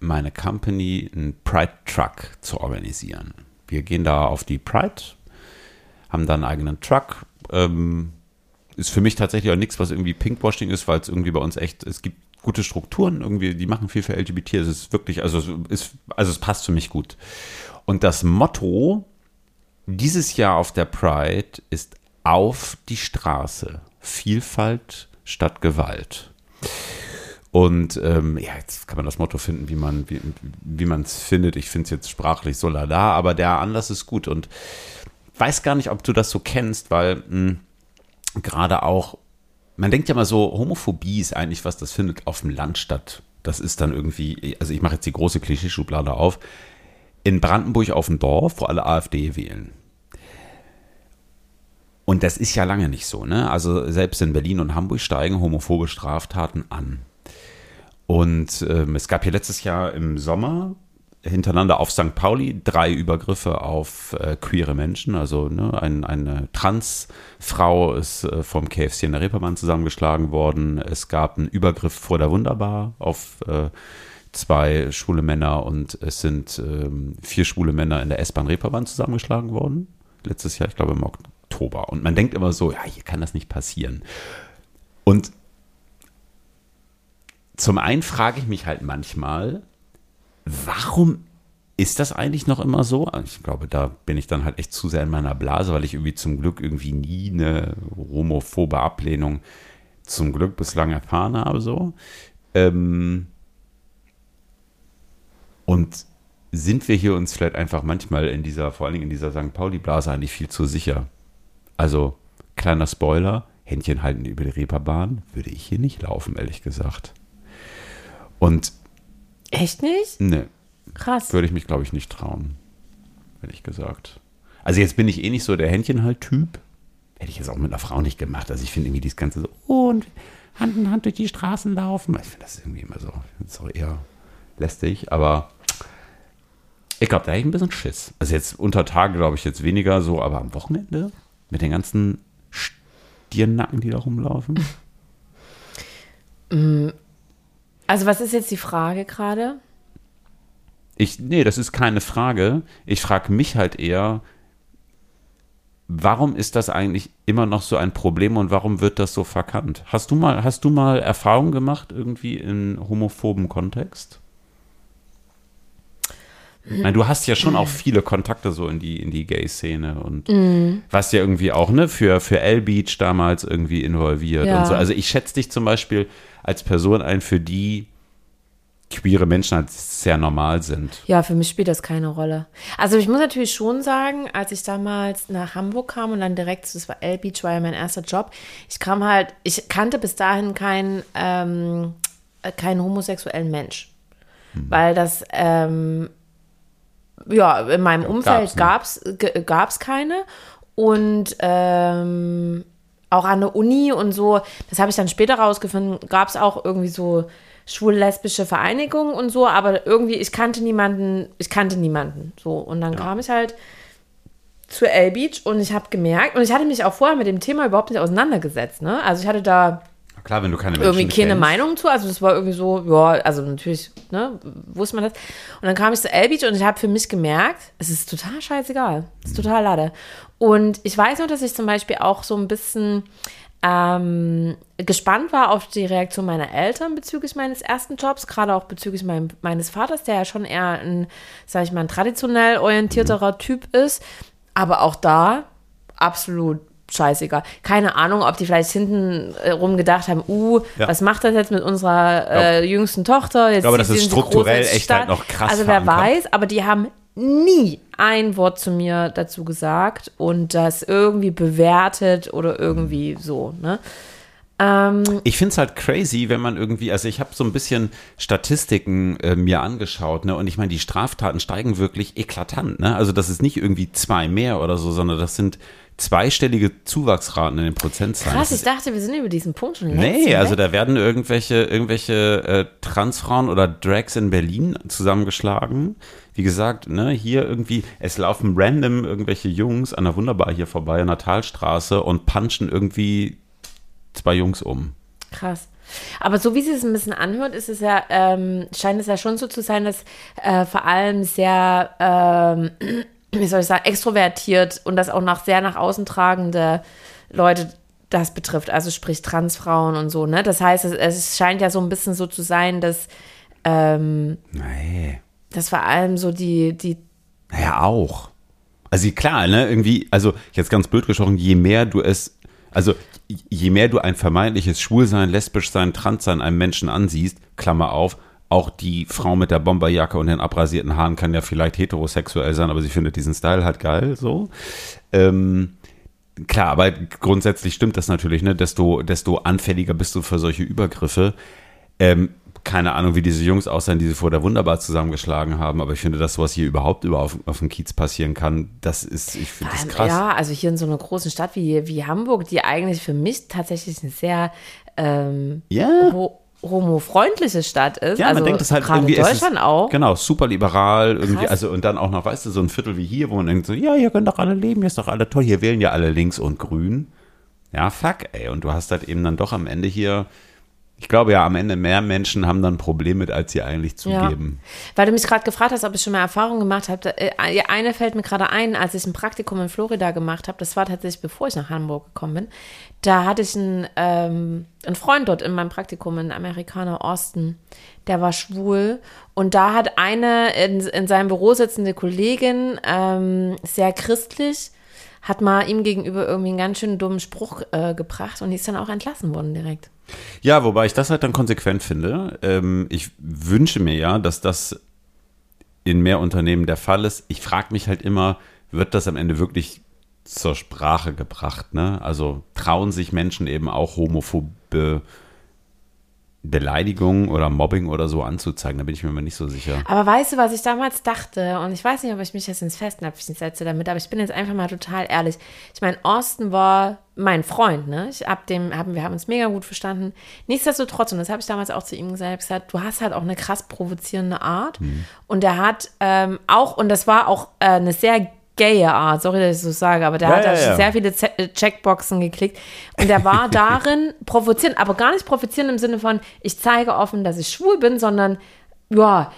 meine Company einen Pride Truck zu organisieren. Wir gehen da auf die Pride, haben da einen eigenen Truck. Ähm, ist für mich tatsächlich auch nichts, was irgendwie Pinkwashing ist, weil es irgendwie bei uns echt, es gibt gute Strukturen, irgendwie, die machen viel für LGBT. Es ist wirklich, also es ist, also es passt für mich gut. Und das Motto dieses Jahr auf der Pride ist auf die Straße. Vielfalt statt Gewalt. Und ähm, ja, jetzt kann man das Motto finden, wie man wie, wie es findet. Ich finde es jetzt sprachlich so lala, aber der Anlass ist gut und weiß gar nicht, ob du das so kennst, weil mh, gerade auch, man denkt ja mal so, Homophobie ist eigentlich was, das findet auf dem Land statt. Das ist dann irgendwie, also ich mache jetzt die große Klischeeschublade auf. In Brandenburg auf dem Dorf, wo alle AfD wählen. Und das ist ja lange nicht so, ne? Also selbst in Berlin und Hamburg steigen homophobe Straftaten an. Und ähm, es gab hier letztes Jahr im Sommer hintereinander auf St. Pauli drei Übergriffe auf äh, queere Menschen. Also ne, ein, eine Transfrau ist äh, vom KFC in der Reeperbahn zusammengeschlagen worden. Es gab einen Übergriff vor der Wunderbar auf äh, zwei schwule Männer und es sind ähm, vier schwule Männer in der S-Bahn Reeperbahn zusammengeschlagen worden. Letztes Jahr, ich glaube im Oktober. Und man denkt immer so, ja, hier kann das nicht passieren. Und zum einen frage ich mich halt manchmal, warum ist das eigentlich noch immer so? Also Ich glaube, da bin ich dann halt echt zu sehr in meiner Blase, weil ich irgendwie zum Glück irgendwie nie eine homophobe Ablehnung zum Glück bislang erfahren habe, so. Ähm und sind wir hier uns vielleicht einfach manchmal in dieser, vor allen Dingen in dieser St. Pauli-Blase eigentlich viel zu sicher? Also, kleiner Spoiler, Händchen halten über die Reeperbahn, würde ich hier nicht laufen, ehrlich gesagt. Und Echt nicht? ne, Krass. würde ich mich, glaube ich, nicht trauen. Ehrlich gesagt. Also jetzt bin ich eh nicht so der Händchen-halt-Typ. Hätte ich jetzt auch mit einer Frau nicht gemacht. Also ich finde irgendwie dieses Ganze so, oh, und Hand in Hand durch die Straßen laufen. Ich finde das irgendwie immer so, ich finde es auch eher lästig, aber ich glaube, da hätte ich ein bisschen Schiss. Also jetzt unter Tage glaube ich jetzt weniger so, aber am Wochenende mit den ganzen Stirnnacken, die da rumlaufen. Also, was ist jetzt die Frage gerade? Ich, nee, das ist keine Frage. Ich frage mich halt eher, warum ist das eigentlich immer noch so ein Problem und warum wird das so verkannt? Hast du mal, hast du mal Erfahrungen gemacht irgendwie in homophoben Kontext? Meine, du hast ja schon auch viele Kontakte so in die, in die Gay-Szene und warst ja irgendwie auch, ne, für, für L-Beach damals irgendwie involviert Ja. und so. Also ich schätze dich zum Beispiel als Person ein, für die queere Menschen halt sehr normal sind. Ja, für mich spielt das keine Rolle. Also ich muss natürlich schon sagen, als ich damals nach Hamburg kam und dann direkt, das war L-Beach, war ja mein erster Job, ich kam halt, ich kannte bis dahin keinen, ähm, äh, keinen homosexuellen Mensch. Hm. Weil das, ähm, ja, in meinem Umfeld gab's gab's, ge- gab's keine. Und ähm, auch an der Uni und so, das habe ich dann später rausgefunden, gab es auch irgendwie so schwul-lesbische Vereinigungen und so, aber irgendwie, ich kannte niemanden, ich kannte niemanden. So, und dann kam ich halt zur L-Beach und ich habe gemerkt, und ich hatte mich auch vorher mit dem Thema überhaupt nicht auseinandergesetzt, ne? Also ich hatte da Klar, wenn du keine Menschen irgendwie keine kennst. Meinung zu. Also das war irgendwie so, ja, also natürlich, ne, wusste man das. Und dann kam ich zu L-Beach und ich habe für mich gemerkt, es ist total scheißegal. Es ist total lade. Und ich weiß noch, dass ich zum Beispiel auch so ein bisschen ähm, gespannt war auf die Reaktion meiner Eltern bezüglich meines ersten Jobs, gerade auch bezüglich mein, meines Vaters, der ja schon eher ein, sag ich mal, ein traditionell orientierterer Typ ist. Aber auch da absolut scheißegal. Keine Ahnung, ob die vielleicht hinten äh, rum gedacht haben, uh, Ja. was macht das jetzt mit unserer äh, jüngsten Tochter? Jetzt glaube, das ist strukturell echt Stadt. halt noch krass Also wer weiß, aber die haben nie ein Wort zu mir dazu gesagt und das irgendwie bewertet oder irgendwie so, ne? Ähm, Ich finde es halt crazy, wenn man irgendwie, also ich habe so ein bisschen Statistiken äh, mir angeschaut, ne? Und ich meine, die Straftaten steigen wirklich eklatant, ne? Also das ist nicht irgendwie zwei mehr oder so, sondern das sind zweistellige Zuwachsraten in den Prozentzahlen. krass, ich dachte, wir sind über diesen Punkt schon längst Nee, also da werden irgendwelche, irgendwelche äh, Transfrauen oder Drags in Berlin zusammengeschlagen. Wie gesagt, ne, hier irgendwie, es laufen random irgendwelche Jungs an der Wunderbar hier vorbei, an der Talstraße und punchen irgendwie zwei Jungs um. Krass. Aber so wie sie es ein bisschen anhört, ist es ja, ähm, scheint es ja schon so zu sein, dass äh, vor allem sehr, ähm, wie soll ich sagen, extrovertiert und das auch nach sehr nach außen tragende Leute das betrifft, also sprich Transfrauen und so, ne? Das heißt, es, es scheint ja so ein bisschen so zu sein, dass, ähm, Nee. dass vor allem so die, die Naja, auch. Also klar, ne, irgendwie, also jetzt ganz blöd gesprochen, je mehr du es, also je mehr du ein vermeintliches Schwulsein, Lesbischsein, Transsein einem Menschen ansiehst, Klammer auf, auch die Frau mit der Bomberjacke und den abrasierten Haaren kann ja vielleicht heterosexuell sein, aber sie findet diesen Style halt geil, so. Ähm, klar, aber grundsätzlich stimmt das natürlich, ne, desto, desto anfälliger bist du für solche Übergriffe. Ähm, keine Ahnung, wie diese Jungs aussehen, die sie vor der Wunderbar zusammengeschlagen haben, aber ich finde, dass sowas hier überhaupt über auf, auf dem Kiez passieren kann, das ist, ich finde das krass. Ja, also hier in so einer großen Stadt wie, wie Hamburg, die eigentlich für mich tatsächlich eine sehr ähm, Ja. Homofreundliche Stadt ist. Ja, also man denkt es halt gerade irgendwie. in Deutschland ist, auch. Genau, super liberal. Irgendwie, Krass. also und dann auch noch, weißt du, so ein Viertel wie hier, wo man denkt so, ja, hier können doch alle leben, hier ist doch alle toll, hier wählen ja alle links und grün. Ja, fuck, ey. Und du hast halt eben dann doch am Ende hier, ich glaube ja, am Ende mehr Menschen haben dann ein Problem mit, als sie eigentlich zugeben. Weil du mich gerade gefragt hast, ob ich schon mal Erfahrung gemacht habe. äh, ja, Eine fällt mir gerade ein, als ich ein Praktikum in Florida gemacht habe. Das war tatsächlich, bevor ich nach Hamburg gekommen bin. Da hatte ich einen, ähm, einen Freund dort in meinem Praktikum, einen Amerikaner Austin. Der war schwul. Und da hat eine in, in seinem Büro sitzende Kollegin, ähm, sehr christlich, hat mal ihm gegenüber irgendwie einen ganz schön dummen Spruch äh, gebracht und die ist dann auch entlassen worden direkt. Ja, wobei ich das halt dann konsequent finde. Ähm, ich wünsche mir ja, dass das in mehr Unternehmen der Fall ist. Ich frage mich halt immer, wird das am Ende wirklich zur Sprache gebracht? Ne? Also trauen sich Menschen eben auch homophobe Beleidigungen oder Mobbing oder so anzuzeigen? Da bin ich mir immer nicht so sicher. Aber weißt du, was ich damals dachte? Und ich weiß nicht, ob ich mich jetzt ins Festnäpfchen setze damit, aber ich bin jetzt einfach mal total ehrlich. Ich meine, Austin war mein Freund, ne? Ich hab dem, haben, wir haben uns mega gut verstanden. Nichtsdestotrotz, und das habe ich damals auch zu ihm gesagt, gesagt, du hast halt auch eine krass provozierende Art. Mhm. Und er hat ähm, auch, und das war auch äh, eine sehr gaye Art, sorry, dass ich so sage, aber der Ja, hat ja, ja. sehr viele Z Checkboxen geklickt. Und der war darin provozierend, aber gar nicht provozierend im Sinne von, ich zeige offen, dass ich schwul bin, sondern ja,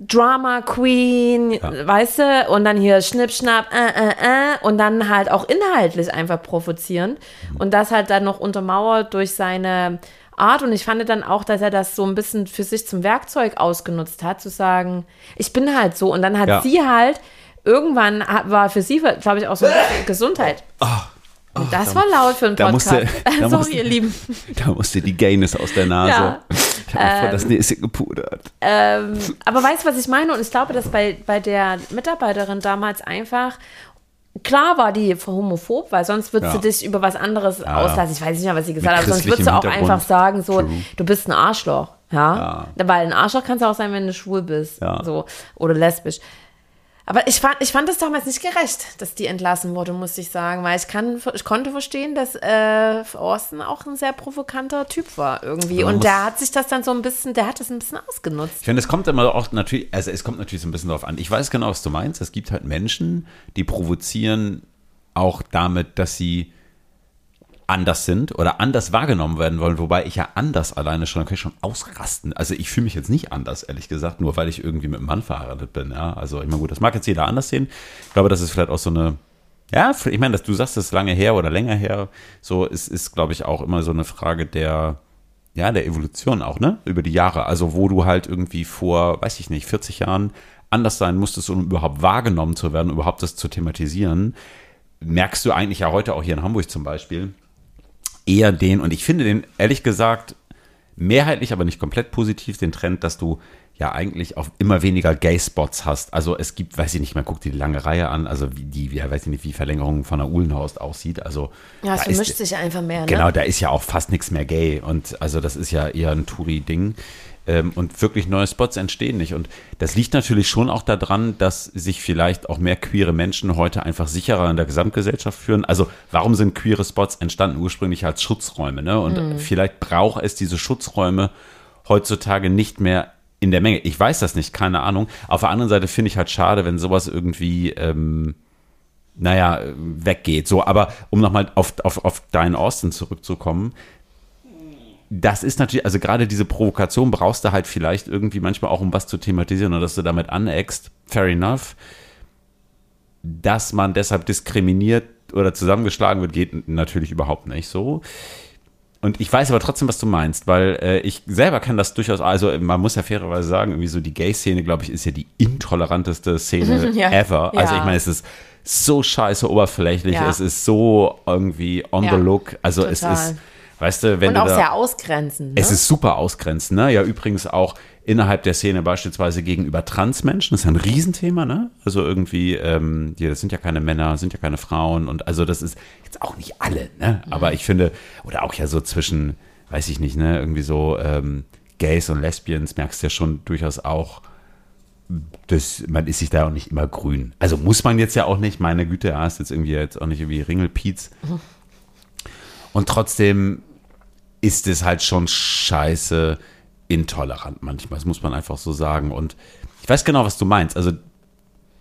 Drama Queen, weißt du, und dann hier Schnipp, Schnapp, äh, äh, äh, und dann halt auch inhaltlich einfach provozieren. Und das halt dann noch untermauert durch seine Art. Und ich fand dann auch, dass er das so ein bisschen für sich zum Werkzeug ausgenutzt hat, zu sagen, ich bin halt so. Und dann hat Ja. sie halt, irgendwann war für sie, glaube ich, auch so ein bisschen Gesundheit. und das war laut für einen Podcast. musste- da Sorry, musste- ihr Lieben. Da musste die Gayness aus der Nase. Ja. Ich habe voll das Näschen gepudert. Ähm, aber weißt du, was ich meine? Und ich glaube, dass bei, bei der Mitarbeiterin damals einfach klar war die homophob, weil sonst würdest Ja. du dich über was anderes auslassen. Ich weiß nicht mehr, was sie gesagt hat, aber sonst würdest du auch einfach sagen, so, True. du bist ein Arschloch. Ja? Weil ein Arschloch kannst du auch sein, wenn du schwul bist. Ja. So. Oder lesbisch. Aber ich fand, ich fand das damals nicht gerecht, dass die entlassen wurde, muss ich sagen, weil ich, kann, ich konnte verstehen, dass äh, Austin auch ein sehr provokanter Typ war irgendwie. Man Und der hat sich das dann so ein bisschen, der hat das ein bisschen ausgenutzt. Ich finde, es kommt immer auch natürlich, also es kommt natürlich so ein bisschen darauf an. Ich weiß genau, was du meinst. Es gibt halt Menschen, die provozieren auch damit, dass sie anders sind oder anders wahrgenommen werden wollen, wobei ich ja anders alleine schon, dann kann ich schon ausrasten. Also ich fühle mich jetzt nicht anders, ehrlich gesagt, nur weil ich irgendwie mit einem Mann verheiratet bin. Ja? Also ich meine, gut, das mag jetzt jeder anders sehen. Ich glaube, das ist vielleicht auch so eine, ja, ich meine, dass du sagst, das ist lange her oder länger her. So ist, ist glaube ich, auch immer so eine Frage der, ja, der Evolution auch, ne? Über die Jahre. Also wo du halt irgendwie vor, weiß ich nicht, 40 Jahren anders sein musstest, um überhaupt wahrgenommen zu werden, überhaupt das zu thematisieren, merkst du eigentlich ja heute auch hier in Hamburg zum Beispiel eher den, und ich finde den ehrlich gesagt mehrheitlich, aber nicht komplett positiv, den Trend, dass du ja eigentlich auch immer weniger Gay-Spots hast. Also es gibt, weiß ich nicht mehr, guck dir die lange Reihe an, also wie die, ja, weiß ich nicht, wie Verlängerung von der Uhlenhorst aussieht. Also Ja, es vermischt ist- sich einfach mehr, ne? Genau, da ist ja auch fast nichts mehr gay. Und also das ist ja eher ein Touri-Ding. Ähm, und wirklich neue Spots entstehen nicht. Und das liegt natürlich schon auch daran, dass sich vielleicht auch mehr queere Menschen heute einfach sicherer in der Gesamtgesellschaft führen. Also warum sind queere Spots entstanden ursprünglich als Schutzräume? Ne? Und vielleicht braucht es diese Schutzräume heutzutage nicht mehr in der Menge. Ich weiß das nicht, keine Ahnung. Auf der anderen Seite finde ich halt schade, wenn sowas irgendwie ähm, naja, weggeht. So, aber um nochmal auf, auf, auf Diane Austin zurückzukommen, das ist natürlich, also gerade diese Provokation brauchst du halt vielleicht irgendwie manchmal auch, um was zu thematisieren und dass du damit aneckst, fair enough. Dass man deshalb diskriminiert oder zusammengeschlagen wird, geht natürlich überhaupt nicht so. Und ich weiß aber trotzdem, was du meinst, weil äh, ich selber kann das durchaus, also man muss ja fairerweise sagen, irgendwie so die Gay-Szene, glaube ich, ist ja die intoleranteste Szene Ja. ever. Also Ja. ich meine, es ist so scheiße oberflächlich, Ja. es ist so irgendwie on the look. Also es total. ist, weißt du, wenn Und du auch da, sehr ausgrenzend. Ne? es ist super ausgrenzend, ne? Ja, übrigens auch innerhalb der Szene beispielsweise gegenüber Transmenschen, das ist ja ein Riesenthema, ne? Also irgendwie, ähm, die, das sind ja keine Männer, sind ja keine Frauen und also das ist jetzt auch nicht alle, ne? Aber ich finde, oder auch ja so zwischen, weiß ich nicht, ne? Irgendwie so ähm, Gays und Lesbians merkst du ja schon durchaus auch, das, man ist sich da auch nicht immer grün. Also muss man jetzt ja auch nicht, meine Güte, ja, ist jetzt irgendwie jetzt auch nicht irgendwie Ringelpiez. Und trotzdem ist es halt schon scheiße intolerant manchmal. Das muss man einfach so sagen. Und ich weiß genau, was du meinst. Also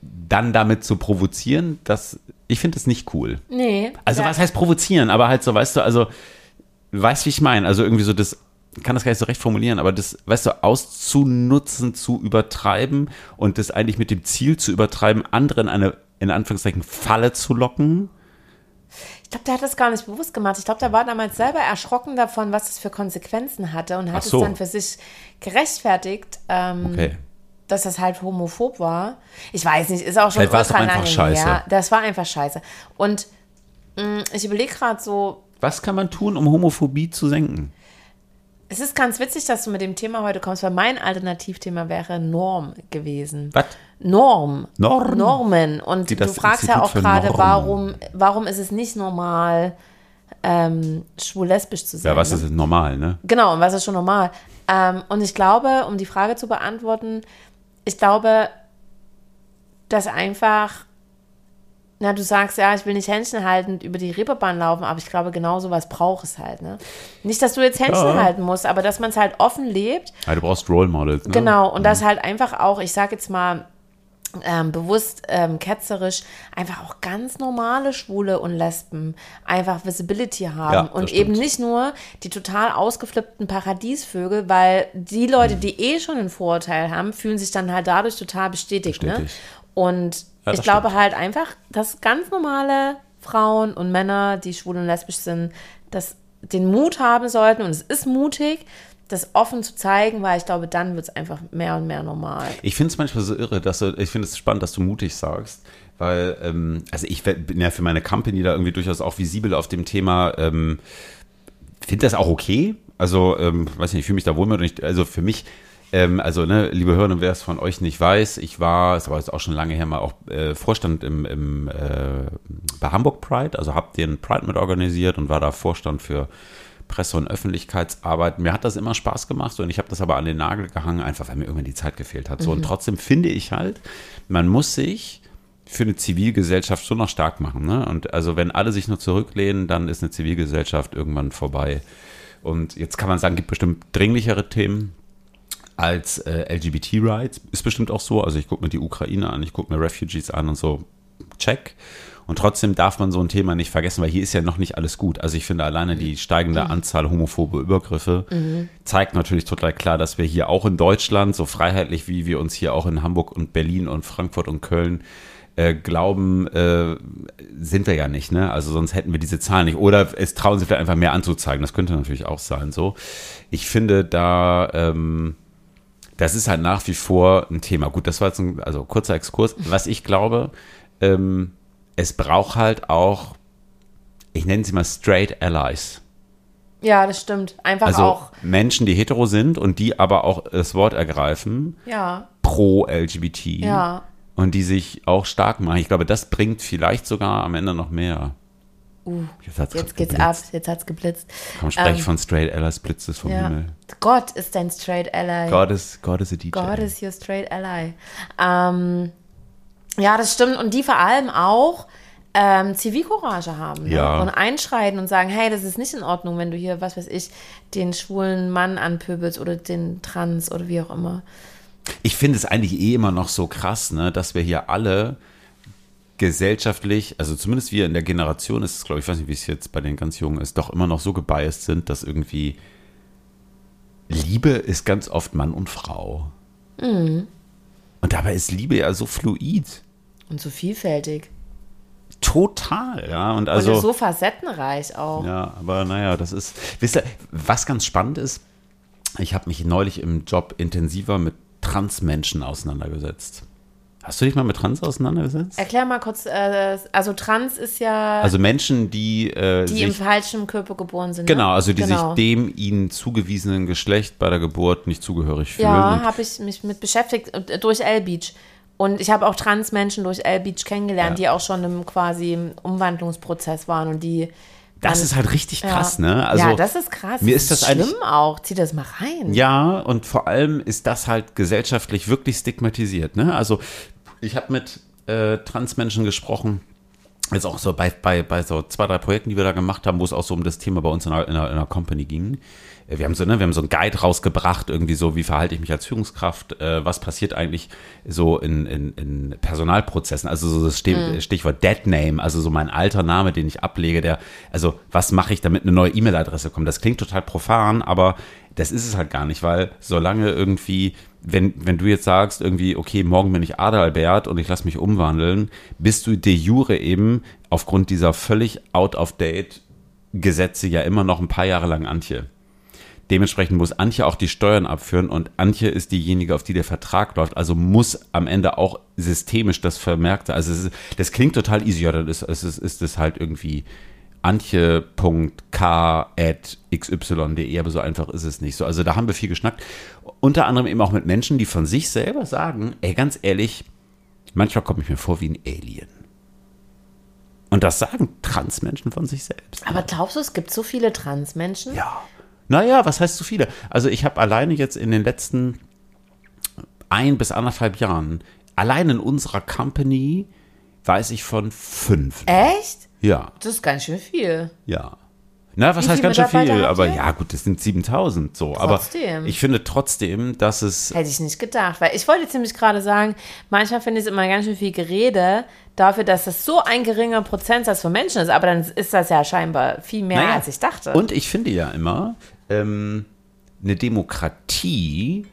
dann damit zu provozieren, das, ich finde das nicht cool. nee. Also ja. was heißt provozieren? Aber halt so, weißt du, also, weißt wie ich meine? Also irgendwie so das, ich kann das gar nicht so recht formulieren, aber das, weißt du, auszunutzen, zu übertreiben und das eigentlich mit dem Ziel zu übertreiben, anderen eine, in Anführungszeichen, Falle zu locken. Ich glaube, der hat das gar nicht bewusst gemacht. Ich glaube, der war damals selber erschrocken davon, was das für Konsequenzen hatte und hat so. es dann für sich gerechtfertigt, ähm, Okay. dass das halt homophob war. Ich weiß nicht, ist auch schon Vielleicht war es einfach scheiße. her. Das war einfach scheiße. Und mh, ich überlege gerade so, Was kann man tun, um Homophobie zu senken? es ist ganz witzig, dass du mit dem Thema heute kommst, weil mein Alternativthema wäre Norm gewesen. Was? Norm. Norm? Normen. Und du fragst ja Institut auch für gerade, warum, warum ist es nicht normal, ähm, schwul-lesbisch zu sein? Ja, was ne? ist normal, ne? Genau, und was ist schon normal? Ähm, und ich glaube, um die Frage zu beantworten, ich glaube, dass einfach, na, du sagst ja, ich will nicht händchenhaltend über die Reeperbahn laufen, aber ich glaube, genau sowas braucht es halt. Ne? Nicht, dass du jetzt Händchen Ja. halten musst, aber dass man es halt offen lebt Ja, du brauchst Role Models, ne? Genau, und das halt einfach auch, ich sag jetzt mal, ähm, bewusst ähm, ketzerisch, einfach auch ganz normale Schwule und Lesben einfach Visibility haben Ja, und stimmt. eben nicht nur die total ausgeflippten Paradiesvögel, weil die Leute, die eh schon einen Vorurteil haben, fühlen sich dann halt dadurch total bestätigt. Ne? Bestätigt. Und Ja, ich glaube stimmt. halt einfach, dass ganz normale Frauen und Männer, die schwul und lesbisch sind, das den Mut haben sollten, und es ist mutig, das offen zu zeigen, weil ich glaube, dann wird es einfach mehr und mehr normal. Ich finde es manchmal so irre, dass du, ich finde es spannend, dass du mutig sagst, weil, ähm, also ich bin ja für meine Company da irgendwie durchaus auch visibel auf dem Thema, ähm, finde das auch okay. Also, ähm, weiß nicht, ich fühle mich da wohl mit ich, also für mich, ähm, also, ne, liebe Hörer, wer es von euch nicht weiß, ich war, es war jetzt auch schon lange her mal auch äh, Vorstand im, im äh, bei Hamburg Pride, also hab den Pride mit organisiert und war da Vorstand für Presse- und Öffentlichkeitsarbeit. Mir hat das immer Spaß gemacht und ich habe das aber an den Nagel gehangen, einfach weil mir irgendwann die Zeit gefehlt hat. So, und trotzdem finde ich halt, man muss sich für eine Zivilgesellschaft schon noch stark machen. Ne? Und also wenn alle sich nur zurücklehnen, dann ist eine Zivilgesellschaft irgendwann vorbei. Und jetzt kann man sagen, gibt bestimmt dringlichere Themen als äh, LGBT-Rights. Ist bestimmt auch so. Also ich gucke mir die Ukraine an, ich gucke mir Refugees an und so. check. Und trotzdem darf man so ein Thema nicht vergessen, weil hier ist ja noch nicht alles gut. Also ich finde alleine die steigende Anzahl homophobe Übergriffe zeigt natürlich total klar, dass wir hier auch in Deutschland, so freiheitlich wie wir uns hier auch in Hamburg und Berlin und Frankfurt und Köln äh, glauben, äh, sind wir ja nicht, ne? Also sonst hätten wir diese Zahlen nicht. Oder es trauen sie vielleicht einfach mehr anzuzeigen. Das könnte natürlich auch sein. So, ich finde da, ähm, das ist halt nach wie vor ein Thema. Gut, das war jetzt ein also kurzer Exkurs. Was ich glaube, ähm, es braucht halt auch, ich nenne sie mal Straight Allies. Ja, das stimmt. Einfach Also auch. Menschen, die hetero sind und die aber auch das Wort ergreifen, Ja, pro LGBT. ja. Und die sich auch stark machen. Ich glaube, das bringt vielleicht sogar am Ende noch mehr. Uh, Jetzt, hat's jetzt geht's ab. geblitzt. Jetzt hat's geblitzt. Komm, sprech Ähm, von Straight Allies, Blitz es vom Ja. Himmel. Gott ist dein Straight Ally. God is, God is a DJ. God is your straight ally. Ähm, ja, das stimmt. Und die vor allem auch ähm, Zivilcourage haben. Ja. Ne? Und einschreiten und sagen, hey, das ist nicht in Ordnung, wenn du hier, was weiß ich, den schwulen Mann anpöbelst oder den Trans oder wie auch immer. Ich finde es eigentlich eh immer noch so krass, ne, dass wir hier alle gesellschaftlich, also zumindest wir in der Generation ist es, glaube ich, ich weiß nicht, wie es jetzt bei den ganz Jungen ist, doch immer noch so gebiased sind, dass irgendwie Liebe ist ganz oft Mann und Frau. Mhm. Und dabei ist Liebe ja so fluid. Und so vielfältig. Total, ja. Und und also. ist so facettenreich auch. Ja, aber naja, das ist. Wisst ihr, was ganz spannend ist, ich habe mich neulich im Job intensiver mit Transmenschen auseinandergesetzt. Hast du dich mal mit Trans auseinandergesetzt? Erklär mal kurz, äh, also Trans ist ja, Also Menschen, die, äh, die im sich, falschen Körper geboren sind. genau, ne? also die Genau. sich dem ihnen zugewiesenen Geschlecht bei der Geburt nicht zugehörig fühlen. Ja, habe ich mich mit beschäftigt äh, durch L-Beach. Und ich habe auch Trans-Menschen durch L-Beach kennengelernt, Ja. die auch schon im quasi im Umwandlungsprozess waren und die. das dann- ist halt richtig ja. krass, ne? Also, ja, das ist krass. mir ist das schlimm auch. Zieh das mal rein. Ja, und vor allem ist das halt gesellschaftlich wirklich stigmatisiert. Ne? Also ich habe mit äh, Transmenschen gesprochen, jetzt auch so bei, bei, bei so zwei, drei Projekten, die wir da gemacht haben, wo es auch so um das Thema bei uns in einer, in einer Company ging. Äh, Wir haben, so, ne, wir haben so einen Guide rausgebracht, irgendwie so, wie verhalte ich mich als Führungskraft, äh, was passiert eigentlich so in, in, in Personalprozessen, also so das Ste Stichwort Dead Name, also so mein alter Name, den ich ablege, der, also was mache ich, damit eine neue E-Mail-Adresse kommt. Das klingt total profan, aber das ist es halt gar nicht, weil solange irgendwie, wenn, wenn du jetzt sagst, irgendwie, okay, morgen bin ich Adalbert und ich lasse mich umwandeln, bist du de jure eben aufgrund dieser völlig out-of-date Gesetze ja immer noch ein paar Jahre lang Antje. Dementsprechend muss Antje auch die Steuern abführen und Antje ist diejenige, auf die der Vertrag läuft. Also muss am Ende auch systemisch das vermerkt sein. Also ist, das klingt total easy, ist, ist, ist, ist das halt irgendwie antje.k.xy.de, aber so einfach ist es nicht. So, also da haben wir viel geschnackt. Unter anderem eben auch mit Menschen, die von sich selber sagen, ey, ganz ehrlich, manchmal komme ich mir vor wie ein Alien. Und das sagen Transmenschen von sich selbst. Aber glaubst du, es gibt so viele Trans-Menschen? Ja. Naja, was heißt so viele? Also ich habe alleine jetzt in den letzten ein bis anderthalb Jahren, allein in unserer Company, weiß ich von fünf. Echt? Ja, Das ist ganz schön viel. ja. Na, was heißt ganz schön viel? Aber ja, gut, das sind 7000 so. Trotzdem. Aber ich finde trotzdem, dass es Hätte ich nicht gedacht, weil ich wollte jetzt nämlich gerade sagen, manchmal finde ich es immer ganz schön viel Gerede dafür, dass das so ein geringer Prozentsatz von Menschen ist, aber dann ist das ja scheinbar viel mehr, Naja, als ich dachte. Und ich finde ja immer, ähm, eine Demokratie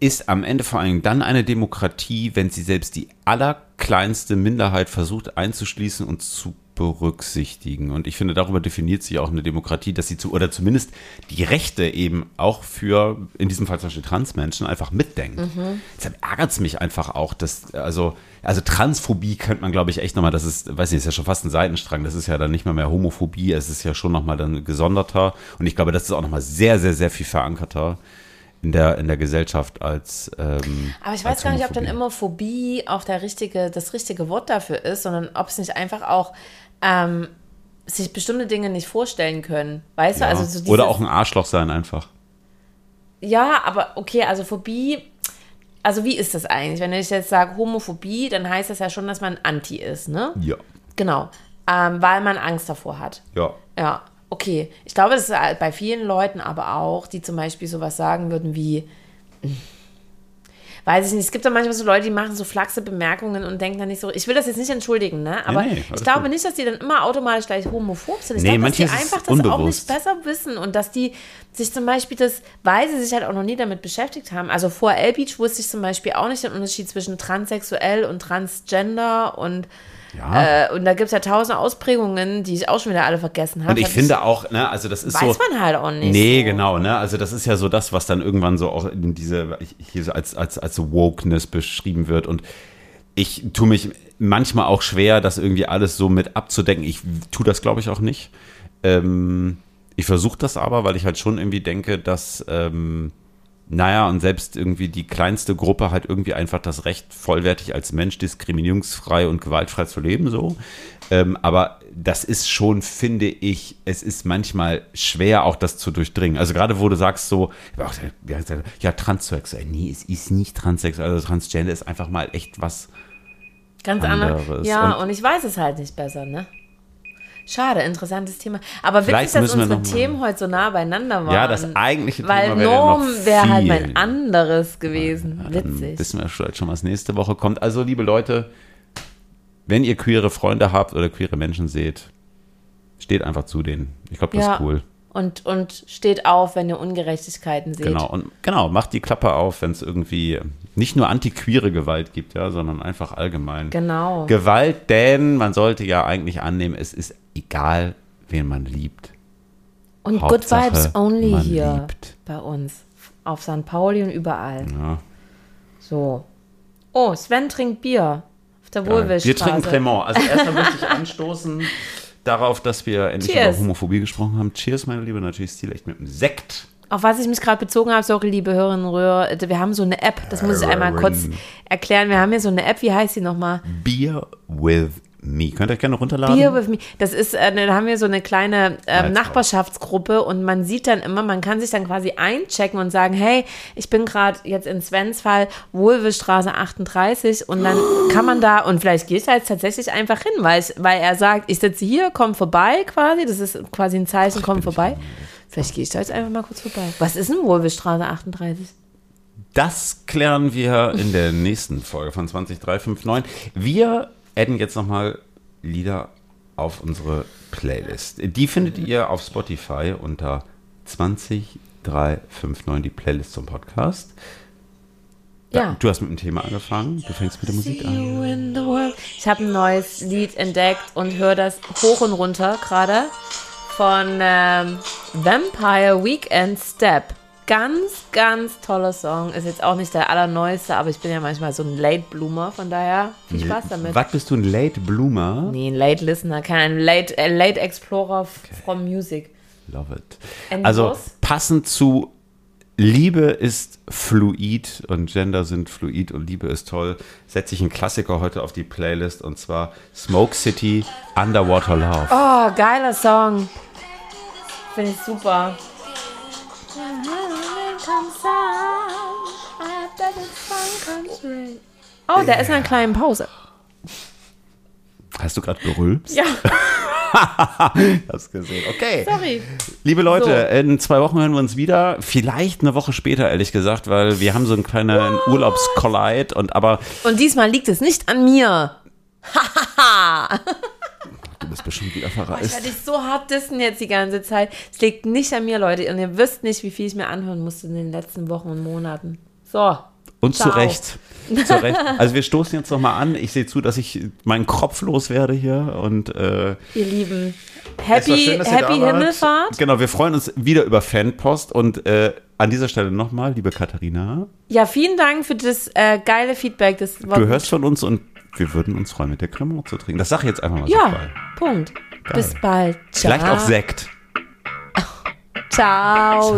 ist am Ende vor allem dann eine Demokratie, wenn sie selbst die allerkleinste Minderheit versucht einzuschließen und zu berücksichtigen. Und ich finde, darüber definiert sich auch eine Demokratie, dass sie zu, oder zumindest die Rechte eben auch für, in diesem Fall zum Beispiel Transmenschen, einfach mitdenkt. Deshalb ärgert es mich einfach auch, dass, also, also Transphobie könnte man, glaube ich, echt nochmal, das ist, weiß nicht, ist ja schon fast ein Seitenstrang, das ist ja dann nicht mal mehr Homophobie, es ist ja schon nochmal dann gesonderter. Und ich glaube, das ist auch nochmal sehr, sehr, sehr viel verankerter in der, in der Gesellschaft als. Ähm, aber ich weiß gar nicht, ob dann immer Phobie auch der richtige, das richtige Wort dafür ist, sondern ob es nicht einfach auch ähm, sich bestimmte Dinge nicht vorstellen können. Weißt Ja. du, also so dieses, Oder auch ein Arschloch sein einfach. Ja, aber okay, also Phobie, also wie ist das eigentlich? Wenn ich jetzt sage Homophobie, dann heißt das ja schon, dass man anti ist, ne? Ja. Genau, ähm, weil man Angst davor hat. Ja. Ja, okay. Ich glaube, das ist bei vielen Leuten aber auch, die zum Beispiel sowas sagen würden wie, weiß ich nicht. Es gibt doch manchmal so Leute, die machen so flachse Bemerkungen und denken dann nicht so. Ich will das jetzt nicht entschuldigen, ne? Aber Nee, nee, ich glaube gut. nicht, dass die dann immer automatisch gleich homophob sind. Ich Nee, glaube, dass die einfach das auch nicht unbewusst. besser wissen und dass die sich zum Beispiel das, weil sie sich halt auch noch nie damit beschäftigt haben. Also vor L-Beach wusste ich zum Beispiel auch nicht den Unterschied zwischen transsexuell und transgender und Ja. äh, und da gibt es ja tausend Ausprägungen, die ich auch schon wieder alle vergessen habe. und ich finde auch, ne, also das ist weiß so. man halt auch nicht. Nee, so. genau, ne? Also das ist ja so das, was dann irgendwann so auch in diese, hier so als, als, als Wokeness beschrieben wird. Und ich tue mich manchmal auch schwer, das irgendwie alles so mit abzudecken. Ich tue das, glaube ich, auch nicht. Ähm, ich versuche das aber, weil ich halt schon irgendwie denke, dass, ähm, naja, und selbst irgendwie die kleinste Gruppe hat irgendwie einfach das Recht, vollwertig als Mensch diskriminierungsfrei und gewaltfrei zu leben, so. Ähm, aber das ist schon, finde ich, es ist manchmal schwer, auch das zu durchdringen. Also gerade wo du sagst so, ja, transsexuell, nee, es ist nicht transsexuell, also transgender ist einfach mal echt was. Ganz anders. anderes. Ja, Und- und, ich weiß es halt nicht besser, ne? Schade, interessantes Thema. Aber witzig, dass unsere Themen heute so nah beieinander waren. Ja, das eigentliche Weil Thema wäre Norm wäre halt mein anderes gewesen. Ja, Witzig. wissen wir vielleicht schon, was nächste Woche kommt. Also, liebe Leute, wenn ihr queere Freunde habt oder queere Menschen seht, steht einfach zu denen. Ich glaube, das ja. ist cool. Und, und steht auf, wenn ihr Ungerechtigkeiten seht. Genau, und genau, macht die Klappe auf, wenn es irgendwie nicht nur antiqueere Gewalt gibt, ja, sondern einfach allgemein. Genau. Gewalt, denn man sollte ja eigentlich annehmen, es ist egal, wen man liebt. Und Good Hauptsache, Vibes only hier liebt. bei uns. Auf St. Pauli und überall. Ja. So. Oh, Sven trinkt Bier. Auf der Wohlwillstraße. Wir trinken Clement. Also erstmal möchte ich anstoßen darauf, dass wir endlich Cheers. über Homophobie gesprochen haben. Cheers, meine Liebe, natürlich Stil echt mit einem Sekt. Auf was ich mich gerade bezogen habe, sorry, liebe Hörerinnen und Hörer, wir haben so eine App, das muss ich einmal kurz erklären. Wir haben hier so eine App, wie heißt sie nochmal? Beer with me. Könnt ihr gerne runterladen? Beer with me. Das ist, äh, da haben wir so eine kleine Als Nachbarschaftsgruppe und man sieht dann immer, man kann sich dann quasi einchecken und sagen, hey, ich bin gerade jetzt in Svens Fall Wohlwillstraße 38 und dann kann man da, und vielleicht gehe ich da jetzt tatsächlich einfach hin, weil, ich, weil er sagt, ich sitze hier, komm vorbei quasi, das ist quasi ein Zeichen, komm vorbei. Vielleicht gehe ich da jetzt einfach mal kurz vorbei. Was ist denn Wohlwillstraße 38? Das klären wir in der nächsten Folge von 20359. Wir adden jetzt nochmal Lieder auf unsere Playlist. Die findet ihr auf Spotify unter 20359, die Playlist zum Podcast. Ja. Du hast mit dem Thema angefangen. Du fängst mit der Musik an. Ich habe ein neues Lied entdeckt und höre das hoch und runter gerade von ähm, Vampire Weekend Step. Ganz, ganz toller Song. Ist jetzt auch nicht der allerneueste, aber ich bin ja manchmal so ein Late Bloomer, von daher viel Spaß damit. Was bist du, ein Late Bloomer? Nee, ein Late Listener, kein Late, äh, Late Explorer f- from Music. Love it. Ende Also passend zu Liebe ist fluid und Gender sind fluid und Liebe ist toll, setze ich einen Klassiker heute auf die Playlist und zwar Smoke City Underwater Love. Oh, geiler Song. Finde ich super. Oh, der ist in einer kleinen Pause. Hast du gerade gerülpst? Ja, Hast gesehen. Okay. sorry. Liebe Leute, So. in zwei Wochen hören wir uns wieder. Vielleicht eine Woche später, ehrlich gesagt, weil wir haben so einen kleinen Urlaubskollide und aber Und diesmal liegt es nicht an mir. Hahaha. Du bist bestimmt wieder Ich verreist. werde dich so hart dissen jetzt die ganze Zeit. Es liegt nicht an mir, Leute. Und ihr wisst nicht, wie viel ich mir anhören musste in den letzten Wochen und Monaten. So. Und zu. Recht. Zu Recht. Also wir stoßen jetzt nochmal an. Ich sehe zu, dass ich meinen Kopf los werde hier und äh, Ihr Lieben. Happy, schön, happy. Himmelfahrt. Genau, wir freuen uns wieder über Fanpost und äh, an dieser Stelle nochmal, liebe Katharina, Ja, vielen Dank für das äh, geile Feedback. Das du hörst von uns und wir würden uns freuen, mit der Cremant zu trinken. Das sage ich jetzt einfach mal so Ja. Punkt. Bis bald. Ciao. Vielleicht auch Sekt. Ciao.